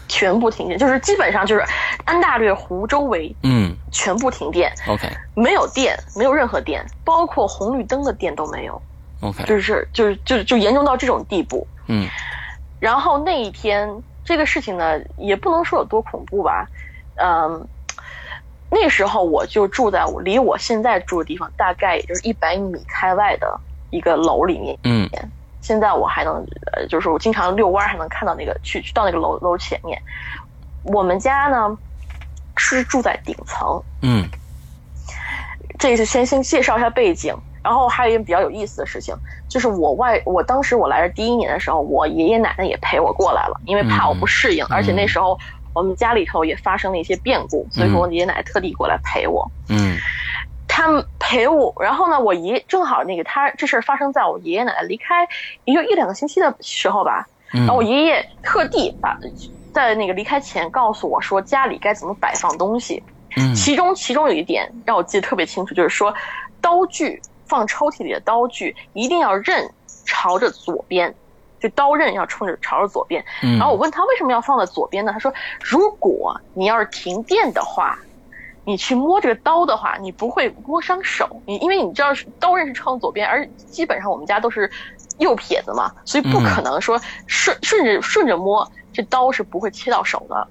全部停电，就是基本上就是安大略湖周围，嗯，全部停电。OK，没有电，没有任何电，包括红绿灯的电都没有。OK，就是就是就就严重到这种地步。嗯，然后那一天这个事情呢，也不能说有多恐怖吧，嗯，那时候我就住在我离我现在住的地方大概也就是一百米开外的一个楼里面。嗯。现在我还能，呃，就是我经常遛弯还能看到那个去去到那个楼楼前面。我们家呢是住在顶层，嗯，这是先先介绍一下背景，然后还有一件比较有意思的事情，就是我外我当时我来这第一年的时候，我爷爷奶奶也陪我过来了，因为怕我不适应，而且那时候我们家里头也发生了一些变故，所以说我爷爷奶奶特地过来陪我，嗯。他们陪我，然后呢，我爷正好那个他这事儿发生在我爷爷奶奶离开也就一两个星期的时候吧。然后我爷爷特地把在那个离开前告诉我说家里该怎么摆放东西。嗯，其中其中有一点让我记得特别清楚，就是说刀具放抽屉里的刀具一定要刃朝着左边，就刀刃要冲着朝着左边。然后我问他为什么要放在左边呢？他说如果你要是停电的话。你去摸这个刀的话，你不会摸伤手。你因为你知道刀刃是冲左边，而基本上我们家都是右撇子嘛，所以不可能说顺顺着顺着摸，这刀是不会切到手的，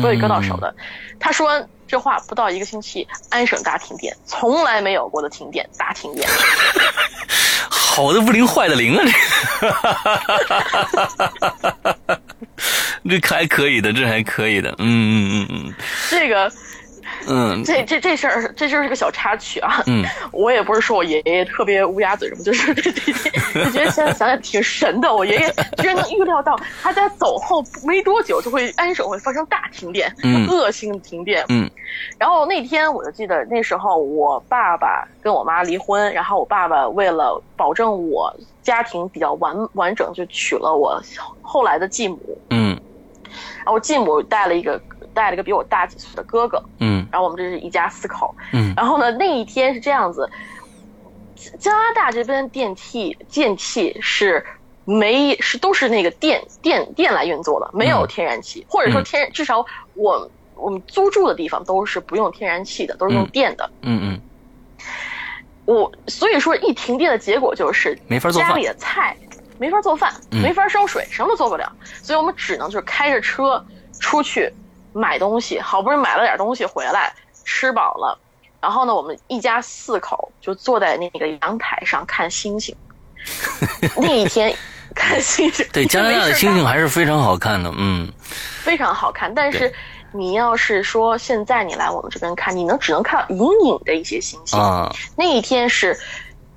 不会割到手的。他说这话不到一个星期，安省大停电，从来没有过的停电，大停电。好的不灵，坏的灵啊！这 这还可以的，这还可以的。嗯嗯嗯嗯，这个。嗯，这这这事儿，这就是个小插曲啊。嗯，我也不是说我爷爷特别乌鸦嘴什么，就是 这这这，就觉得现在想想挺神的。我爷爷居然能预料到他在走后没多久就会安省会发生大停电，嗯恶性停电。嗯然后那天我就记得那时候我爸爸跟我妈离婚，然后我爸爸为了保证我家庭比较完完整，就娶了我后来的继母。嗯然后我继母带了一个带了个比我大几岁的哥哥，嗯。然后我们这是一家四口。嗯。然后呢，那一天是这样子，加拿大这边电梯电器是没是都是那个电电电来运作的，没有嗯。天然气，或者说嗯。天至少我我们租住的地方都是不用天然气的，都是用嗯。电的。嗯嗯，我所以说一停电的结果就是没法做饭家里的菜没法做饭，嗯。没法烧水，什么都做不了，所以我们只能就是开着车出去买东西，好不容易买了点东西回来，吃饱了，然后呢，我们一家四口就坐在那个阳台上看星星。那一天 看星星，对，加拿大的星星还是非常好看的。嗯非常好看，但是你要是说现在你来我们这边看，你能只能看到隐隐的一些星星。啊那一天是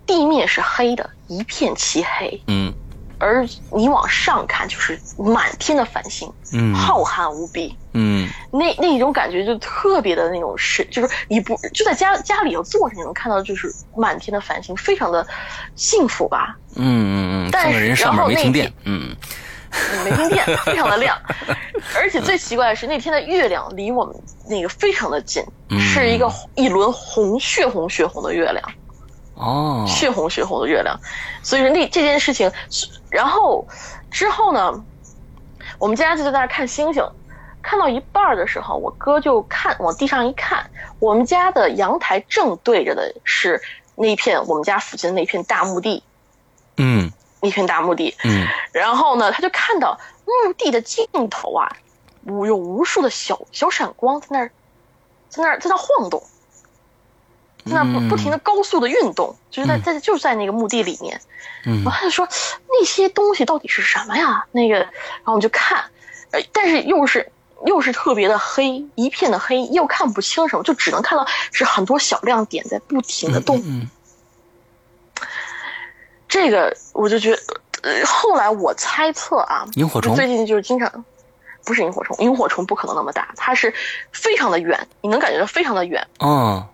地面是黑的，一片漆黑，嗯而你往上看就是满天的繁星，嗯浩瀚无比。嗯那那种感觉就特别的那种是，就是你不就在家家里头坐着，你能看到就是满天的繁星，非常的幸福吧？嗯嗯嗯，但是人上面没停电。嗯嗯没停电，非常的亮。而且最奇怪的是，那天的月亮离我们那个非常的近，嗯是一个一轮红血红血红的月亮。哦血红血红的月亮，所以说那这件事情，然后之后呢，我们家就在那儿看星星，看到一半儿的时候，我哥就看往地上一看，我们家的阳台正对着的是那片我们家附近的那片大墓地，嗯。那片大墓地，嗯。然后呢，他就看到墓地的尽头啊，无有无数的小小闪光在那儿，在那儿在那儿晃动，在那不嗯不停的高速的运动，就是在在就是在那个墓地里面。嗯然后他就说那些东西到底是什么呀？那个，然后我们就看，呃，但是又是又是特别的黑，一片的黑，又看不清什么，就只能看到是很多小亮点在不停的动。嗯这个我就觉得，呃，后来我猜测啊，萤火虫最近就是经常，不是萤火虫，萤火虫不可能那么大，它是非常的远，你能感觉到非常的远，哦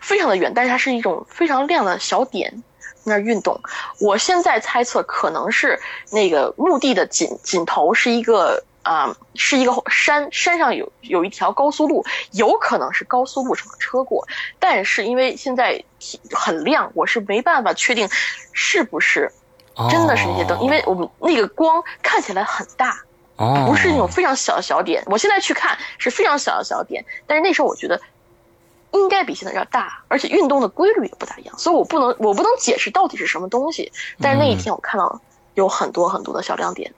非常的远，但是它是一种非常亮的小点在那儿运动。我现在猜测可能是那个墓地的尽尽头是一个啊、是一个山，山上有有一条高速路，有可能是高速路上的车过，但是因为现在很亮，我是没办法确定是不是哦真的是那些灯，因为我们那个光看起来很大，哦不是那种非常小的小点。我现在去看是非常小的小点，但是那时候我觉得应该比现在要大，而且运动的规律也不大一样，所以我不能我不能解释到底是什么东西。但是那一天我看到有很多很多的小亮点。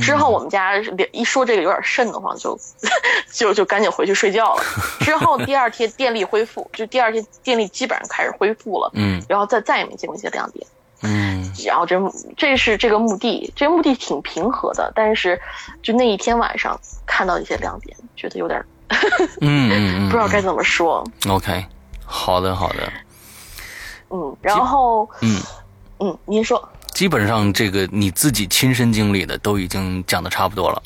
之后我们家一说这个有点瘆得慌，就 就就赶紧回去睡觉了。之后第二天电力恢复，就第二天电力基本上开始恢复了，嗯然后再再也没见过一些亮点。嗯然后这这是这个墓地，这个墓地挺平和的，但是就那一天晚上看到一些亮点，觉得有点 嗯嗯嗯，不知道该怎么说。OK，好的好的，嗯，然后嗯，嗯，您说基本上这个你自己亲身经历的都已经讲的差不多了。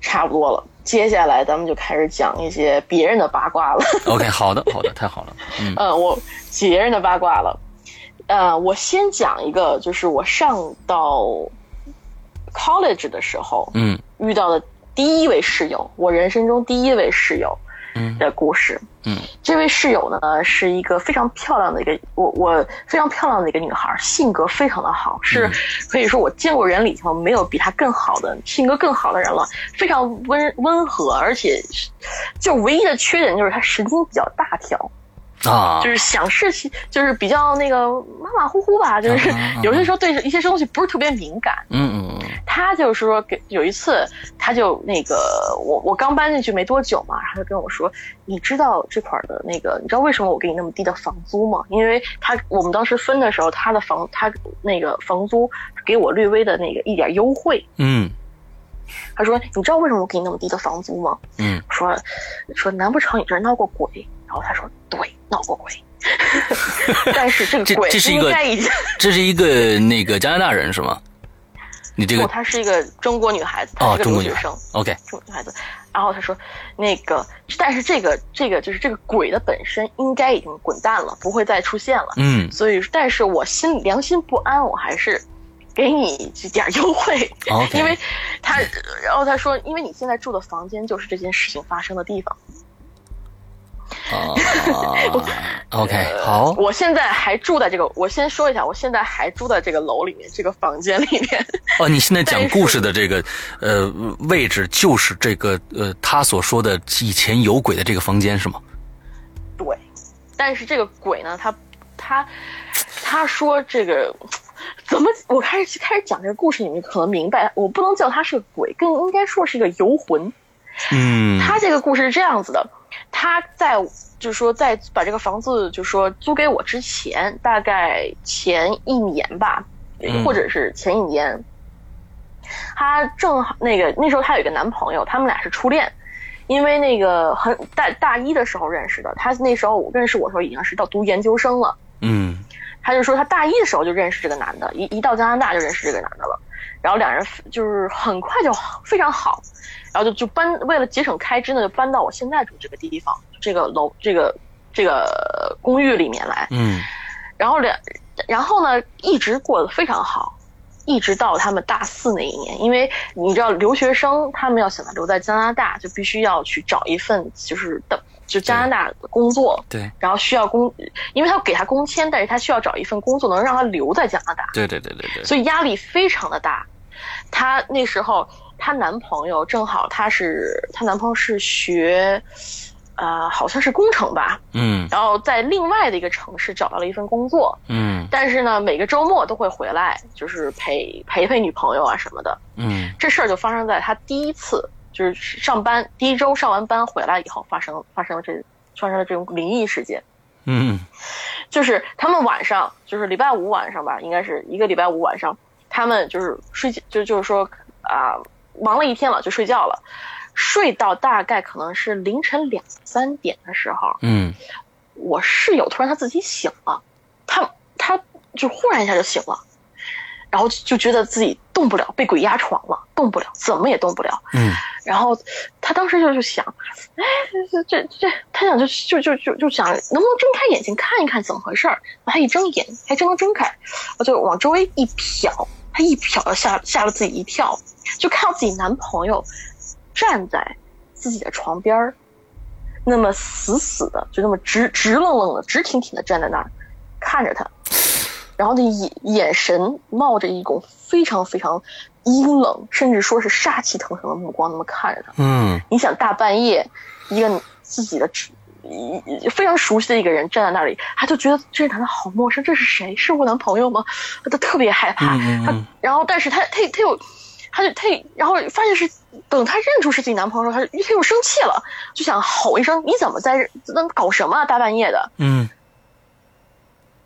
差不多了，接下来咱们就开始讲一些别人的八卦了。OK，好的好的，太好了。嗯 呃，我别人的八卦了。呃，我先讲一个，就是我上到 college 的时候嗯遇到的第一位室友，我人生中第一位室友嗯的故事。嗯这位室友呢是一个非常漂亮的一个，我我非常漂亮的一个女孩，性格非常的好，是嗯可以说我见过人里头没有比她更好的性格更好的人了，非常温温和，而且就唯一的缺点就是她神经比较大条。啊就是想事情，就是比较那个马马虎虎吧，就是有些时候对一些东西不是特别敏感。嗯嗯他就是说给有一次，他就那个我我刚搬进去没多久嘛，然后就跟我说，你知道这块儿的那个，你知道为什么我给你那么低的房租吗？因为他我们当时分的时候，他的房他那个房租给我略微的那个一点优惠。嗯他说：“你知道为什么我给你那么低的房租吗？”嗯，说说难不成你这儿闹过鬼？然后他说：“对，闹过鬼。但是这个鬼这是一个应该已经……这是一个那个加拿大人是吗？你这不，个她是一个中国女孩子，她哦，是个中国女孩留学生。，OK，中国女孩子，然后他说，那个，但是这个这个就是这个鬼的本身应该已经滚蛋了，不会再出现了。嗯所以，但是我心里良心不安，我还是给你一点优惠。因为他，然后他说，因为你现在住的房间就是这件事情发生的地方。啊，OK，好，我现在还住在这个，我先说一下，我现在还住在这个楼里面，这个房间里面。哦，你现在讲故事的这个呃位置就是这个呃他所说的以前有鬼的这个房间是吗？对，但是这个鬼呢，他他他说这个怎么？我开始开始讲这个故事，你们可能明白，我不能叫他是个鬼，更应该说是一个游魂。嗯，他这个故事是这样子的，他在就是说在把这个房子就是说租给我之前，大概前一年吧，嗯或者是前一年，他正好那个那时候他有一个男朋友，他们俩是初恋。因为那个很大大一的时候认识的，他那时候我认识我的时候已经是到读研究生了。嗯他就说他大一的时候就认识这个男的，一一到加拿大就认识这个男的了，然后两人就是很快就好非常好，然后就就搬为了节省开支呢，就搬到我现在住这个地方，这个楼这个这个公寓里面来，嗯。然后两然后呢一直过得非常好。一直到他们大四那一年，因为你知道留学生他们要想留在加拿大，就必须要去找一份就是的就加拿大的工作，对。然后需要工，因为他要给他工签，但是他需要找一份工作能让他留在加拿大，对对对对对，所以压力非常的大。他那时候她男朋友正好她是她男朋友是学，呃，好像是工程吧，嗯。然后在另外的一个城市找到了一份工作，嗯。但是呢每个周末都会回来，就是陪陪陪女朋友啊什么的。嗯。这事儿就发生在他第一次就是上班第一周上完班回来以后发生发生了这发生了这种灵异事件。嗯。就是他们晚上，就是礼拜五晚上吧，应该是一个礼拜五晚上，他们就是睡觉，就就是说啊、忙了一天了就睡觉了，睡到大概可能是凌晨两三点的时候，嗯我室友突然他自己醒了，他他就忽然一下就醒了，然后就觉得自己动不了，被鬼压床了，动不了，怎么也动不了。嗯 然后他当时就就想，哎，这这这，他想就就就就就想能不能睁开眼睛看一看怎么回事儿。他一睁眼，还真能睁开，我就往周围一瞟，他一瞟吓吓了自己一跳，就看到自己男朋友站在自己的床边儿，那么死死的，就那么直直愣愣的、直挺挺的站在那儿，看着他，然后那眼眼神冒着一种非常非常阴冷，甚至说是杀气腾腾的目光，那么看着他。嗯你想大半夜，一个自己的一非常熟悉的一个人站在那里，他就觉得这个男的好陌生，这是谁？是我男朋友吗？他特别害怕。嗯嗯嗯他然后，但是他他他又，他就他然后发现是等他认出是自己男朋友的时候，他就他又生气了，就想吼一声：“你怎么在那搞什么啊？大半夜的！”嗯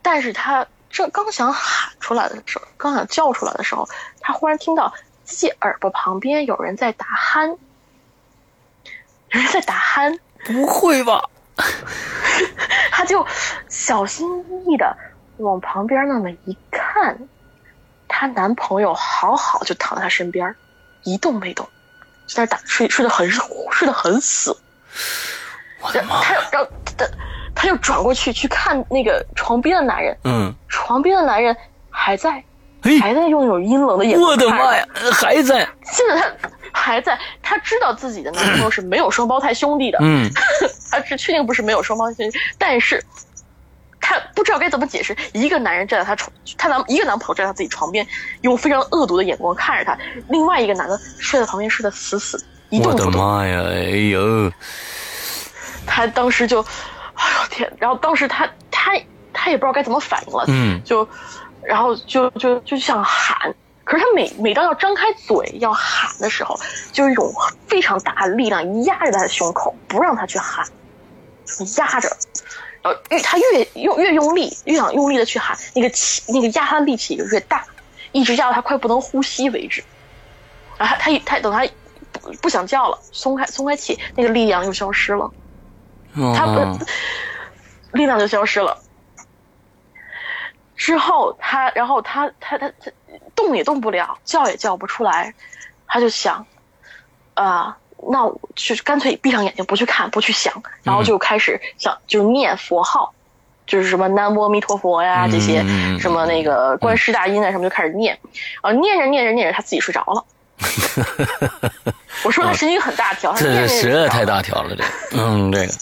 但是他这刚想喊出来的时候，刚想叫出来的时候，他忽然听到自己耳朵旁边有人在打鼾，有人在打鼾，不会吧？他就小心翼翼的往旁边那么一看，她男朋友好好就躺在她身边，一动没动，就在那打睡睡得很睡得很死。然后他又然后他他又转过去去看那个床边的男人，嗯，床边的男人还在，还在用那种阴冷的眼光我的妈呀，还在，现在他还在，他知道自己的男朋友是没有双胞胎兄弟的，嗯 他是确定不是没有双胞胎兄弟，但是他不知道该怎么解释。一个男人站在他床，他男一个男朋友站在他自己床边，用非常恶毒的眼光看着他；另外一个男的睡在旁边睡得死死的，一动我的。妈呀，哎呦，他当时就，哎呦天！然后当时他他他也不知道该怎么反应了，嗯就，然后就就就想喊，可是他每每当要张开嘴要喊的时候，就有一种非常大的力量压着他的胸口，不让他去喊，压着，然后越他越用越用力，越想用力的去喊，那个气那个压他的力气就越大，一直压到他快不能呼吸为止。然后他他他等他不想叫了，松开松开气，那个力量又消失了，他哦不力量就消失了。之后他，然后他他他他动也动不了，叫也叫不出来，他就想，啊、那我就干脆闭上眼睛不去看不去想，然后就开始想就念佛号，就是什么南无阿弥陀佛呀这些什么那个观世大音啊什么就开始念，啊念着念着念着他自己睡着了。我说他神经很大条，他念这实在太大条了，这个，嗯，这个，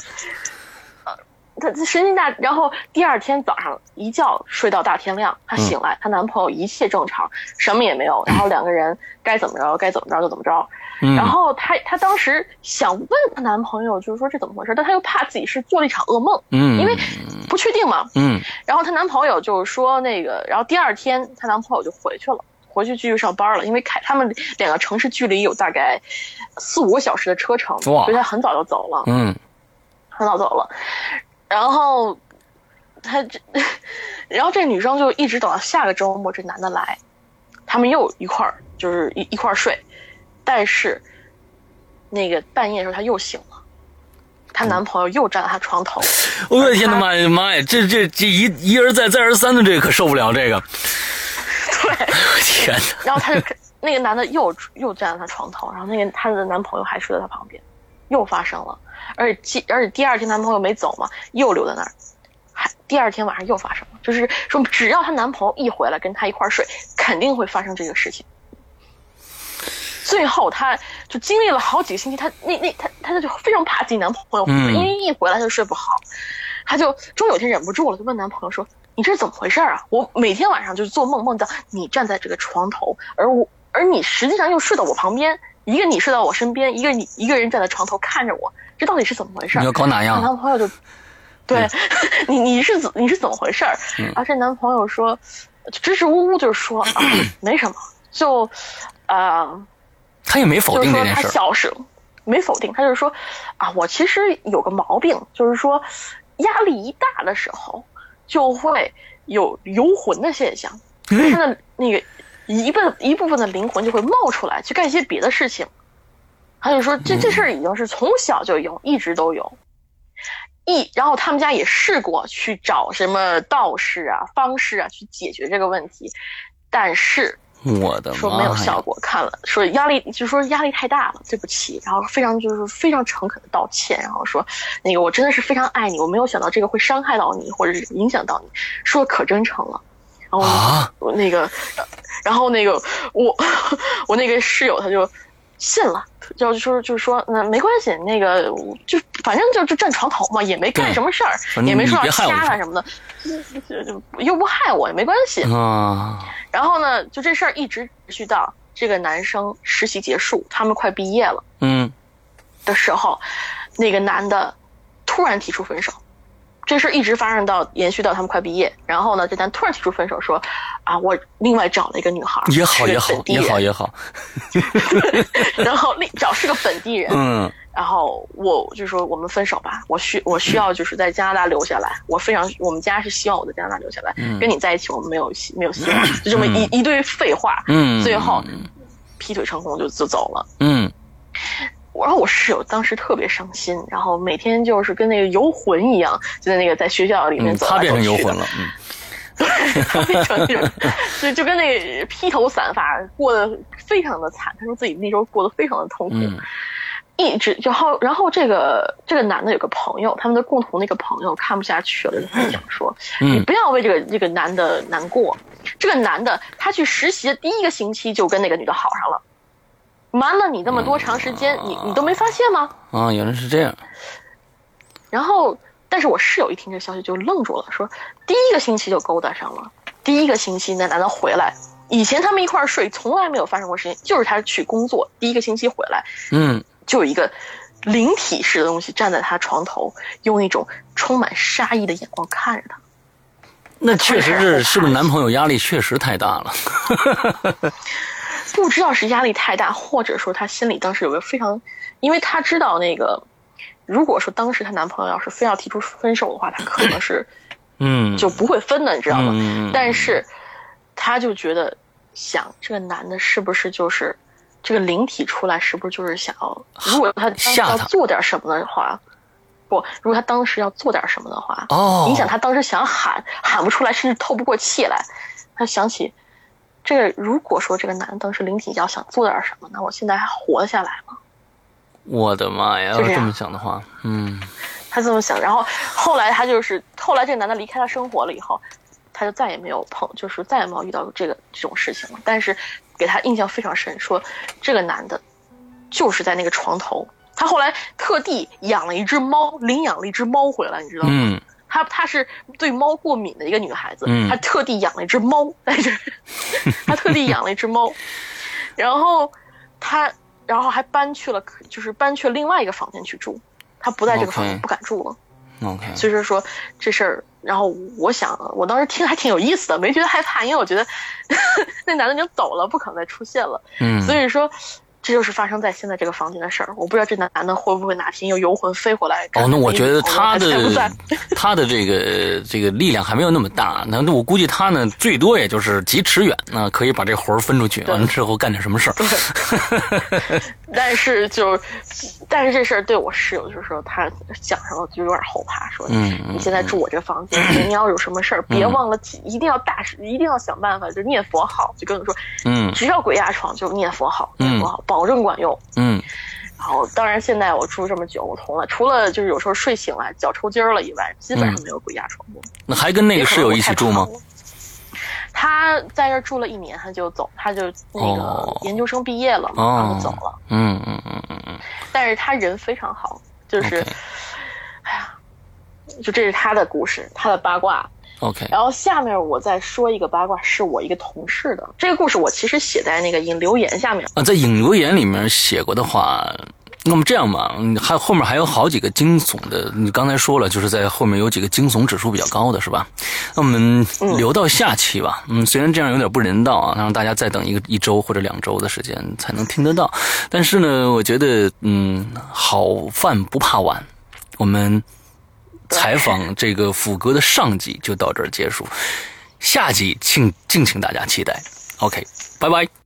她她神经大，然后第二天早上一觉睡到大天亮，她醒来，她男朋友一切正常，什么也没有，然后两个人该怎么着该怎么着就怎么着。嗯然后她她当时想问她男朋友，就是说这怎么回事，但她又怕自己是做了一场噩梦，嗯，因为不确定嘛。嗯然后她男朋友就说那个，然后第二天她男朋友就回去了，回去继续上班了，因为开他们两个城市距离有大概四五个小时的车程，哇所以他很早就走了。嗯很早走了，然后他这，然后这女生就一直等到下个周末，这男的来，他们又一块儿就是一一块儿睡，但是那个半夜的时候她又醒了，她男朋友又站在她床头，我的天呐妈呀妈呀，这这这一一而再再而三的这个可受不了这个，对，天哪，然后她就那个男的又又站在她床头，然后那个她的男朋友还睡在她旁边，又发生了，而且第而且第二天男朋友没走嘛，又留在那儿，还第二天晚上又发生了，就是说只要她男朋友一回来跟她一块儿睡，肯定会发生这个事情。最后，她就经历了好几个星期，她那那她她就非常怕自己男朋友因为一回来她就睡不好，她就终于有一天忍不住了，就问男朋友说：“你这是怎么回事啊？我每天晚上就是做梦，梦到你站在这个床头，而我而你实际上又睡到我旁边，一个你睡到我身边，一个你一个人站在床头看着我，这到底是怎么回事儿你要？”搞哪样？男朋友就，对 你你是怎你是怎么回事儿？嗯而这男朋友说，支支吾吾就是说啊，没什么，就，呃，他也没否就是说他定这件事儿，小时候没否定，他就是说啊，我其实有个毛病，就是说压力一大的时候就会有游魂的现象，嗯他的那个一部一部分的灵魂就会冒出来去干一些别的事情。他就说这这事儿已经是从小就有，一直都有。一，然后他们家也试过去找什么道士啊、方式啊去解决这个问题，但是我的说没有！效果，看了说压力，就说压力太大了，对不起，然后非常就是非常诚恳的道歉，然后说那个我真的是非常爱你，我没有想到这个会伤害到你或者是影响到你，说可真诚了，然后啊我那个，然后那个我 我那个室友他就信了。就说就是说，那没关系，那个就反正就就站床头嘛，也没干什么事儿，也没说要掐他什么的，又不害我，也没关系。啊，然后呢，就这事儿一直持续到这个男生实习结束，他们快毕业了嗯的时候，那个男的突然提出分手。这事儿一直发生到延续到他们快毕业，然后呢，这男突然提出分手，说啊，我另外找了一个女孩儿，也好也好也好也好，然后另找是个本地人，嗯然后我就说我们分手吧，我需我需要就是在加拿大留下来，我非常我们家是希望我在加拿大留下来，嗯跟你在一起我们没有希没有希望，就这么一、一堆废话，嗯，最后劈腿成功就就走了。嗯然后我室友当时特别伤心，然后每天就是跟那个游魂一样，就在那个在学校里面嗯，走来他变成游魂了，嗯 他变成那种，就就跟那个披头散发，过得非常的惨。他说自己那时候过得非常的痛苦，嗯一直然后然后这个这个男的有个朋友，他们的共同那个朋友看不下去了，就跟他讲说，你嗯不要为这个这个男的难过。这个男的他去实习的第一个星期就跟那个女的好上了，瞒了你那么多长时间，你你都没发现吗？啊，原来是这样，然后，但是我室友一听这消息就愣住了，说第一个星期就勾搭上了，第一个星期那男的回来，以前他们一块儿睡，从来没有发生过事情，就是他去工作，第一个星期回来，嗯就有一个灵体式的东西站在他床头，用一种充满杀意的眼光看着他。那确实是，是不是男朋友压力确实太大了？不知道是压力太大，或者说她心里当时有个非常，因为她知道那个，如果说当时她男朋友要是非要提出分手的话，她可能是嗯，就不会分的，你知道吗？但是她就觉得想这个男的是不是就是这个灵体出来是不是就是想要，如果他要做点什么的话，不，如果他当时要做点什么的话，哦，你想他当时想喊喊不出来，甚至透不过气来，他想起这个，如果说这个男的当时灵体要想做点什么，那我现在还活得下来吗？我的妈呀！要就这样这么想的话，嗯他这么想，然后后来他就是后来这个男的离开他生活了以后，他就再也没有碰，就是再也没有遇到过这个这种事情了。但是给他印象非常深，说这个男的就是在那个床头，他后来特地养了一只猫，领养了一只猫回来，你知道吗？嗯她她是对猫过敏的一个女孩子，嗯她特地养了一只猫在这儿，她特地养了一只猫，然后她然后还搬去了，就是搬去了另外一个房间去住，她不在这个房间不敢住了。，OK，所以说说这事儿，然后我想，我当时听还挺有意思的，没觉得害怕，因为我觉得 那男的已经走了，不可能再出现了。嗯，所以说，这就是发生在现在这个房间的事儿。我不知道这男的会不会哪天又游魂飞回来。哦，那我觉得他的他的这个这个力量还没有那么大，那我估计他呢最多也就是几尺远，那可以把这活儿分出去，完了之后干点什么事儿。但是就，但是这事儿对我室友就是说，他讲上了就有点后怕，说嗯嗯你现在住我这房间，你要有什么事儿，别忘了一定要大事，一定要想办法，就念佛好，就跟我说，嗯。只要鬼压床就念佛好，念佛好，保证管用。嗯。然后，当然现在我住这么久，我从了除了就是有时候睡醒了脚抽筋儿了以外，基本上没有鬼压床过。那还跟那个室友一起住吗？他在这儿住了一年，他就走，他就那个哦研究生毕业了然后走了。嗯嗯嗯嗯嗯但是他人非常好，就是哎呀，就这是他的故事，他的八卦。，OK，然后下面我再说一个八卦，是我一个同事的。这个故事我其实写在那个引留言下面。啊，在引留言里面写过的话，那么这样吧，嗯还后面还有好几个惊悚的，你刚才说了，就是在后面有几个惊悚指数比较高的，是吧？那我们留到下期吧。嗯，虽然这样有点不人道啊，让大家再等一个一周或者两周的时间才能听得到，但是呢，我觉得嗯，好饭不怕晚，我们采访这个府哥的上集就到这儿结束，下集请敬请大家期待。OK，拜拜。